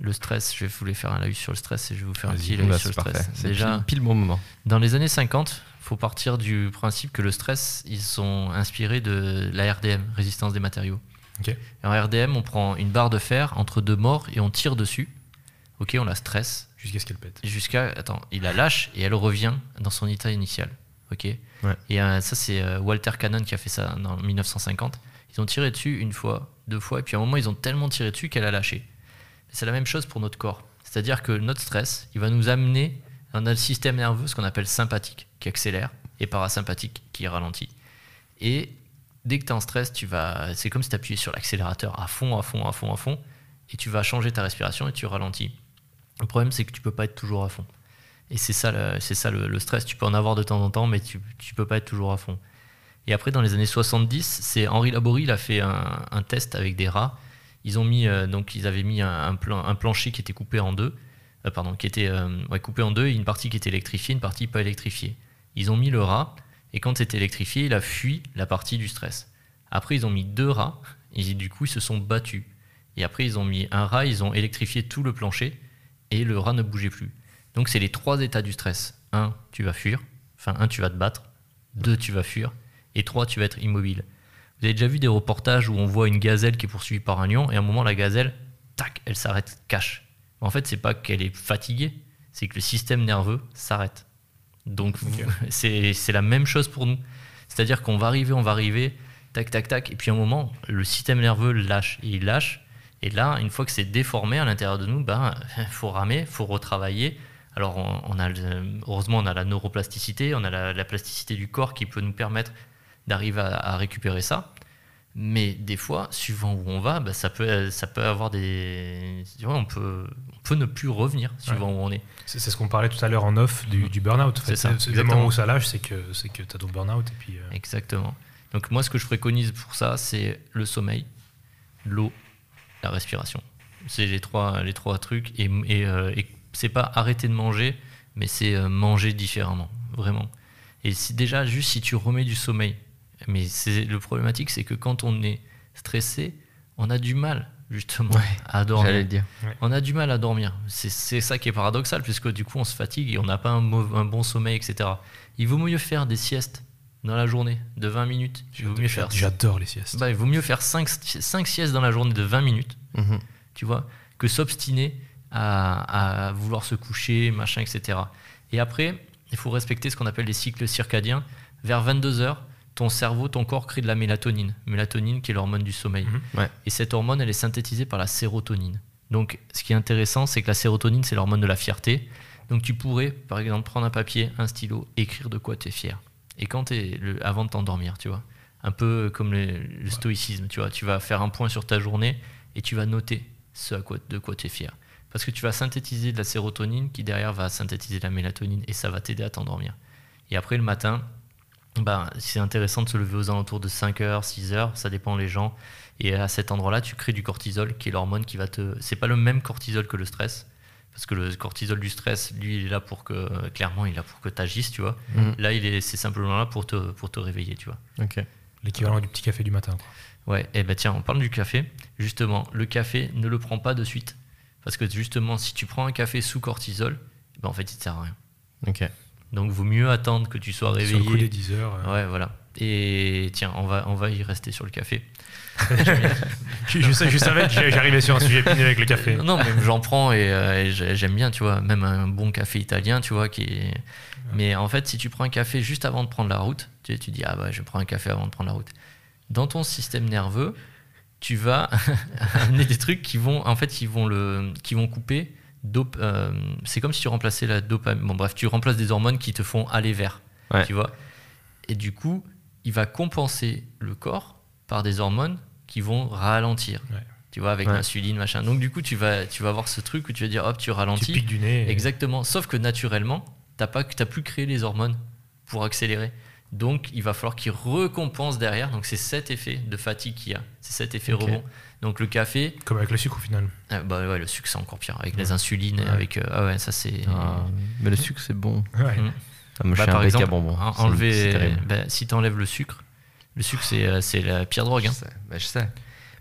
le stress, je vais vous faire un live sur le stress et je vais vous faire un petit live sur le c'est parfait. stress. C'est Déjà, pile, pile bon moment. dans les années 50, faut partir du principe que le stress, ils sont inspirés de la RDM, résistance des matériaux. Ok. Et en RDM, on prend une barre de fer entre deux morts et on tire dessus. Ok, on la stresse Jusqu'à ce qu'elle pète. jusqu'à attends, il la lâche et elle revient dans son état initial. Ok. Et euh, ça c'est euh, Walter Cannon qui a fait ça en 1950. Ils ont tiré dessus une fois, deux fois, et puis à un moment ils ont tellement tiré dessus qu'elle a lâché. C'est la même chose pour notre corps. C'est-à-dire que notre stress, il va nous amener, on a le système nerveux, ce qu'on appelle sympathique, qui accélère, et parasympathique, qui ralentit. Et dès que tu es en stress, tu vas, c'est comme si tu appuyais sur l'accélérateur à fond, à fond, à fond, à fond, et tu vas changer ta respiration et tu ralentis. Le problème, c'est que tu peux pas être toujours à fond. Et c'est ça, le, c'est ça le, stress. Tu peux en avoir de temps en temps, mais tu ne peux pas être toujours à fond. Et après, dans les années 70, c'est Henri Laborie, il a fait un, test avec des rats. Ils ont mis, euh, donc ils avaient mis un, un plan- un plancher qui était coupé en deux, pardon, qui était euh, coupé en deux, une partie qui était électrifiée, une partie pas électrifiée. Ils ont mis le rat, et quand c'était électrifié, il a fui la partie du stress. Après, ils ont mis deux rats, et du coup, ils se sont battus. Et après, ils ont mis un rat, ils ont électrifié tout le plancher, et le rat ne bougeait plus. Donc, c'est les trois états du stress. Un, tu vas fuir. Enfin, un, tu vas te battre. Deux, tu vas fuir. Et trois, tu vas être immobile. Vous avez déjà vu des reportages où on voit une gazelle qui est poursuivie par un lion, et à un moment, la gazelle, tac, elle s'arrête cache. En fait, c'est pas qu'elle est fatiguée, c'est que le système nerveux s'arrête. Donc, c'est la même chose pour nous. C'est-à-dire qu'on va arriver, on va arriver, tac, tac, tac, et puis à un moment, le système nerveux lâche, et il lâche, et là, une fois que c'est déformé à l'intérieur de nous, ben, faut ramer, faut retravailler. Alors, on, on a, le- heureusement, on a la neuroplasticité, on a la, la plasticité du corps qui peut nous permettre d'arriver à, à récupérer ça. Mais des fois, suivant où on va, ben, ça, peut, ça peut avoir des. tu vois, on, peut, on peut ne plus revenir suivant où on est. C'est c'est ce qu'on parlait tout à l'heure en off du, du burn-out. en fait. C'est ça, le exactement. moment où ça lâche, c'est que, c'est que tu as ton burn-out. Et puis, euh, Exactement. Donc moi, ce que je préconise pour ça, c'est le sommeil, l'eau, la respiration. C'est les trois, les trois trucs. Et, et, euh, et c'est pas arrêter de manger, mais c'est euh, manger différemment, vraiment. Et si, déjà, juste si tu remets du sommeil, mais le problématique, c'est que quand on est stressé, on a du mal justement à dormir. J'allais le dire. On a du mal à dormir. C'est ça qui est paradoxal, puisque du coup, on se fatigue et on n'a pas un, bon sommeil, etc. Il vaut mieux faire des siestes dans la journée de 20 minutes. Il vaut mieux faire, J'adore les siestes. bah, il vaut mieux faire 5, siestes dans la journée de 20 minutes, Mhm. tu vois, que s'obstiner à, à vouloir se coucher, machin, etc. Et après, il faut respecter ce qu'on appelle les cycles circadiens. Vers 22 heures, ton cerveau, ton corps crée de la mélatonine. Mélatonine qui est l'hormone du sommeil. Mhm. Ouais. Et cette hormone, elle est synthétisée par la sérotonine. Donc, ce qui est intéressant, c'est que la sérotonine, c'est l'hormone de la fierté. Donc, tu pourrais, par exemple, prendre un papier, un stylo, écrire de quoi tu es fier. Et quand tu es avant de t'endormir, tu vois, un peu comme le, le stoïcisme, tu vois, tu vas faire un point sur ta journée et tu vas noter ce à quoi, de quoi tu es fier. Parce que tu vas synthétiser de la sérotonine qui derrière va synthétiser de la mélatonine et ça va t'aider à t'endormir. Et après le matin, ben, c'est intéressant de se lever aux alentours de 5 heures, 6 heures, ça dépend les gens. Et à cet endroit-là, tu crées du cortisol, qui est l'hormone qui va te. C'est pas le même cortisol que le stress, parce que le cortisol du stress, lui, il est là pour que. Clairement, il est là pour que tu agisses, tu vois. Mhm. Là, il est, c'est simplement là pour te, pour te réveiller, tu vois. Ok. L'équivalent du petit café du matin. quoi. Ouais, et ben tiens, on parle du café. Justement, le café, ne le prends pas de suite. Parce que justement, si tu prends un café sous cortisol, ben en fait, il te sert à rien. Ok. Donc, vaut mieux attendre que tu sois Sur le réveillé. coup des 10 heures. euh, Ouais, voilà. Et tiens, on va, on va y rester sur le café. je, je savais que j'arrivais sur un sujet épineux avec le café. Non, mais j'en prends et, euh, et j'aime bien, tu vois, même un bon café italien, tu vois, qui est... Mais en fait, si tu prends un café juste avant de prendre la route, tu, sais, tu dis, ah bah, je prends un café avant de prendre la route. Dans ton système nerveux, tu vas amener des trucs qui vont, en fait, qui vont, le, qui vont couper. Euh, c'est comme si tu remplaçais la dopamine. Bon, bref, tu remplaces des hormones qui te font aller vers, Ouais. tu vois. Et du coup, il va compenser le corps par des hormones qui vont ralentir. Ouais. Tu vois, avec Ouais. l'insuline, machin. Donc, du coup, tu vas, tu vas avoir ce truc où tu vas dire, hop, tu Tu ralentis. piques du nez. et- Exactement. Sauf que naturellement, tu n'as plus créé les hormones pour accélérer. Donc, il va falloir qu'il recompense derrière. Donc, c'est cet effet de fatigue qu'il y a. C'est cet effet Ok. rebond. Donc, le café, Comme avec le sucre au final. euh, bah ouais, le sucre, c'est encore pire. Avec Ouais. les insulines, Ouais. avec. euh, ah ouais, ça, c'est. Ah, mais le sucre, c'est bon. Ouais. Mm. Ah, moi, je Bah, suis un par bec exemple, en- C'est- enlever. bah, si tu enlèves le sucre, le sucre, c'est euh, c'est la pire drogue. Je hein. sais, bah, je sais.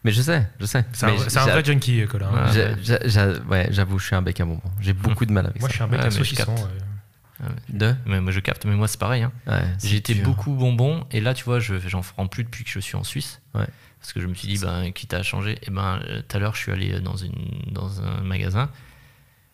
Mais je sais, je sais. C'est un, un vrai junkie, Colin. Ouais. j'a- j'a- j'a- Ouais, j'avoue, je suis un bec à bonbons. J'ai beaucoup de mal avec Moi, je ça. suis un bec à saucisson. Euh. De Mais moi, je capte, mais moi, c'est pareil. hein. Ouais, c'est J'ai été dur. beaucoup bonbon, et là, tu vois, je j'en prends plus depuis que je suis en Suisse. Ouais. Parce que je me suis dit, ben, quitte à changer, et ben, euh, tout à l'heure, je suis allé dans, une, dans un magasin,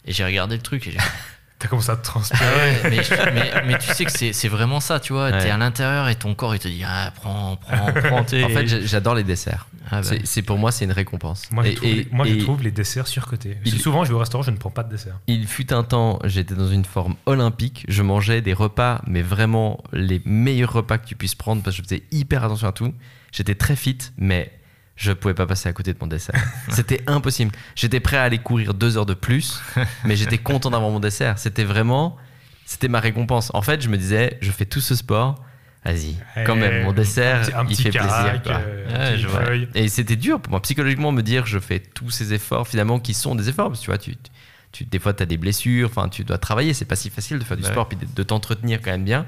et j'ai regardé le truc, et j'ai T'as commencé à te transpirer. Ah ouais, mais, je- mais- mais tu sais que c'est c'est vraiment ça, tu vois. Ouais. T'es à l'intérieur et ton corps il te dit ah prends, prends, prends. En fait, j'adore les desserts. Ah bah. C'est- pour moi, c'est une récompense. Moi, je Et- trouve, et- les, moi je et trouve les desserts surcotés. Il- Souvent, je vais au restaurant, je ne prends pas de dessert. Il fut un temps, j'étais dans une forme olympique. Je mangeais des repas, mais vraiment les meilleurs repas que tu puisses prendre parce que je faisais hyper attention à tout. J'étais très fit, mais je pouvais pas passer à côté de mon dessert. C'était impossible. J'étais prêt à aller courir deux heures de plus, mais j'étais content d'avoir mon dessert. C'était vraiment, c'était ma récompense. En fait, je me disais, je fais tout ce sport. Vas-y, quand même, mon dessert, un petit, un il petit fait carac, plaisir. euh, Ouais. Et c'était dur pour moi psychologiquement me dire je fais tous ces efforts finalement qui sont des efforts parce que tu vois tu, tu des fois tu as des blessures enfin tu dois travailler c'est pas si facile de faire du Ouais. sport puis de, de t'entretenir quand même bien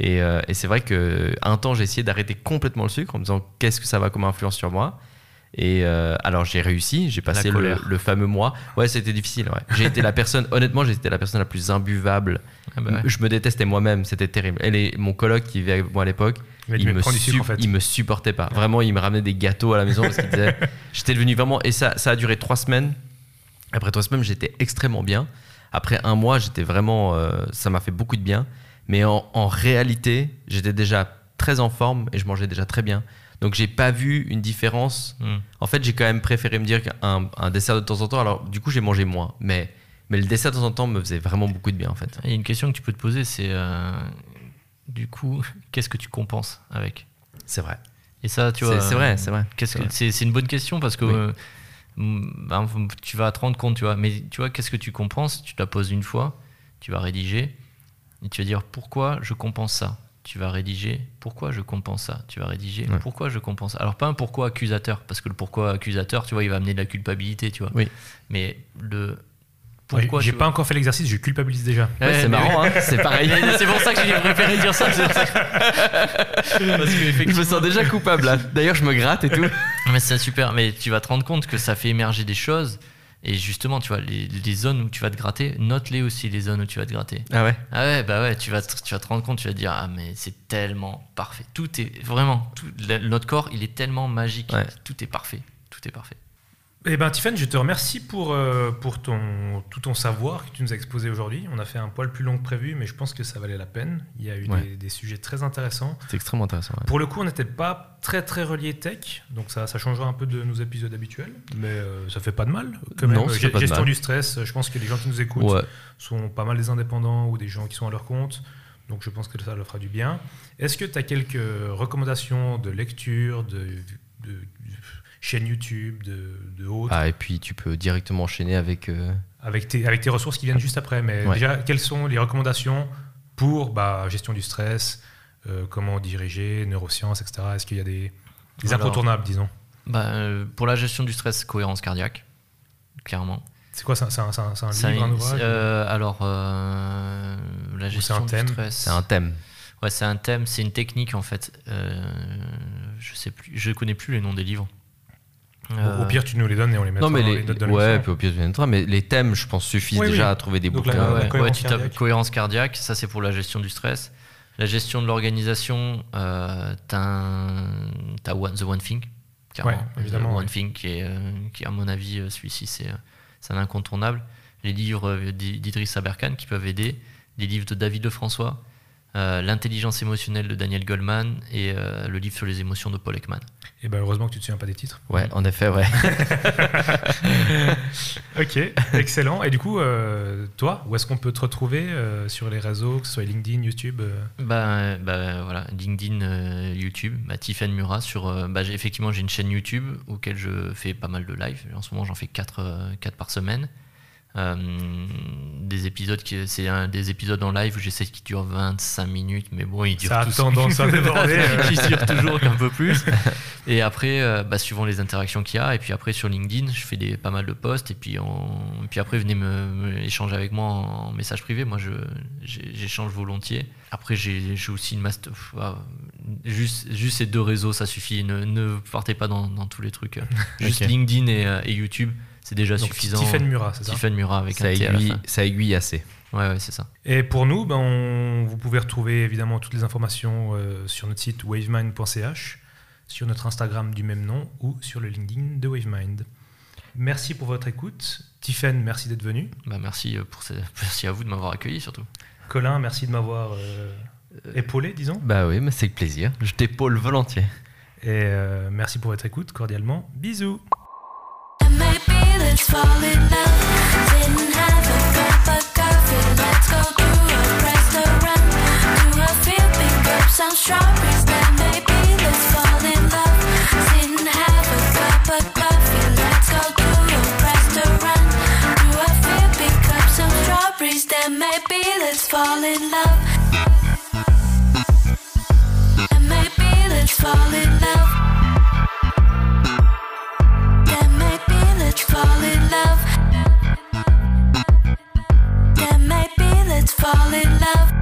et, euh, et c'est vrai que un temps j'ai essayé d'arrêter complètement le sucre en me disant qu'est-ce que ça va comme influence sur moi? Et euh, alors j'ai réussi j'ai passé le, fameux mois ouais c'était difficile ouais. j'ai été la personne honnêtement j'ai été la personne la plus imbuvable Ah bah ouais. je me détestais moi-même c'était terrible et les- mon coloc qui vivait avec moi à l'époque il me, sucre, en fait. il me supportait pas. Vraiment, il me ramenait des gâteaux à la maison parce qu'il disait. J'étais devenu vraiment. Et ça, ça a duré trois semaines. Après trois semaines, j'étais extrêmement bien. Après un mois, j'étais vraiment. euh, ça m'a fait beaucoup de bien. Mais en, en réalité, j'étais déjà très en forme et je mangeais déjà très bien. Donc, j'ai pas vu une différence. Hmm. En fait, j'ai quand même préféré me dire qu'un un dessert de temps en temps. Alors, du coup, j'ai mangé moins. Mais, mais le dessert de temps en temps me faisait vraiment beaucoup de bien, en fait. Il y a une question que tu peux te poser, c'est euh, du coup, qu'est-ce que tu compenses avec? C'est vrai. Et ça, tu vois. c'est vrai, c'est vrai. Qu'est-ce C'est que une bonne question parce que Oui. euh, ben, tu vas te rendre compte, tu vois. Mais tu vois, qu'est-ce que tu compenses? Tu te la poses une fois, tu vas rédiger et tu vas dire pourquoi je compense ça? Tu vas rédiger pourquoi je compense ça? Tu vas rédiger Ouais. pourquoi je compense ça? Alors pas un pourquoi accusateur parce que le pourquoi accusateur, tu vois, il va amener de la culpabilité, tu vois. Oui. Mais le Ouais, pourquoi J'ai tu pas encore fait l'exercice, je culpabilise déjà. Ouais, Ouais, c'est mais marrant, hein, c'est pareil. c'est pour ça que j'ai préféré dire ça. c'est pour ça que- Parce que Je me sens déjà coupable là. D'ailleurs, je me gratte et tout. Mais c'est super. Mais tu vas te rendre compte que ça fait émerger des choses. Et justement, tu vois, les, les zones où tu vas te gratter, note-les aussi, les zones où tu vas te gratter. Ah ouais? Ah ouais, bah ouais, tu vas te, tu vas te rendre compte, tu vas te dire, ah mais c'est tellement parfait. Tout est vraiment, tout, notre corps, il est tellement magique. Ouais. Tout est parfait. Tout est parfait. Eh ben, Tiffany, je te remercie pour, euh, pour ton, tout ton savoir que tu nous as exposé aujourd'hui. On a fait un poil plus long que prévu, mais je pense que ça valait la peine. Il y a eu Ouais. des, des sujets très intéressants. C'est extrêmement intéressant. ouais. Pour le coup, on n'était pas très très relié tech, donc ça, ça changera un peu de nos épisodes habituels, mais euh, ça fait pas de mal. Quand Non, même. ça fait Ge- pas de gestion mal. du stress, je pense que les gens qui nous écoutent Ouais. sont pas mal des indépendants ou des gens qui sont à leur compte. Donc je pense que ça leur fera du bien. Est-ce que tu as quelques recommandations de lecture, de, de, chaîne YouTube, de, de autres, Ah, et puis tu peux directement enchaîner avec. euh, avec, tes, avec tes ressources qui viennent juste après Mais Ouais. déjà, quelles sont les recommandations pour bah, gestion du stress, euh, comment diriger, neurosciences, etc. Est-ce qu'il y a des, des Alors- incontournables, disons? Bah, euh, pour la gestion du stress, cohérence cardiaque, clairement. C'est quoi ça C'est un, un- un livre, un un- ouvrage euh, alors, euh, la c'est gestion un du thème? stress. C'est un thème. Ouais, c'est un thème, c'est une technique en fait. Euh, je sais plus, je connais plus les noms des livres. Au- Euh, Au pire, tu nous les donnes et on les mais dans les, les notes de ouais, puis au pire, tu viendras, mais les thèmes, je pense, suffisent Oui, déjà oui. à trouver des Donc bouquins. ouais, la cohérence ouais, tu tapes cardiaque. cohérence cardiaque, ça c'est pour la gestion du stress. La gestion de l'organisation, euh, t'as un- One- The One Thing. Ouais, évidemment, The One. Thing qui est, euh, qui à mon avis, euh, celui-ci c'est c'est un incontournable. Les livres d'I- d'Idriss Aberkan qui peuvent aider. Les livres de David Lefrançois. Euh, L'intelligence émotionnelle de Daniel Goleman et euh, le livre sur les émotions de Paul Ekman. Et ben heureusement que tu te souviens pas des titres. Ouais, en effet, ouais. Ok, excellent. Et du coup, euh, toi, où est-ce qu'on peut te retrouver sur les réseaux, que ce soit LinkedIn, YouTube Bah, bah, voilà, LinkedIn, YouTube, bah, Tiffen Murat sur. bah, effectivement, j'ai une chaîne YouTube auquel je fais pas mal de live. En ce moment, j'en fais 4 par semaine. Euh, des épisodes qui c'est des épisodes en live où j'essaie qui durent 25 minutes mais bon ils durent ça a tendance à déborder. Ils durent toujours un peu plus. Et après euh, bah, suivant les interactions qu'il y a et puis après sur LinkedIn je fais des pas mal de posts et puis et puis après venez me, échanger avec moi en, message privé. Moi je j'échange volontiers. Après j'ai aussi une master juste juste ces deux réseaux ça suffit. Ne, ne partez pas dans, dans tous les trucs. Juste LinkedIn et, et YouTube c'est déjà suffisant. Stephen Murat, c'est ça Stephen Murat avec ça un aiguille, Ça aiguille assez. Ouais, ouais c'est ça. Et pour nous, ben, vous pouvez retrouver évidemment toutes les informations euh, sur notre site wavemind.ch, sur notre Instagram du même nom ou sur le LinkedIn de Wavemind. Merci pour votre écoute. Tiffen, merci d'être venu. Bah, merci, euh, pour merci à vous de m'avoir accueilli surtout. Colin, merci de m'avoir euh, épaulé, disons. Bah oui, mais c'est avec plaisir. Je t'épaule volontiers. Et merci pour votre écoute, cordialement. Bisous. Let's fall in love. let's fall in love.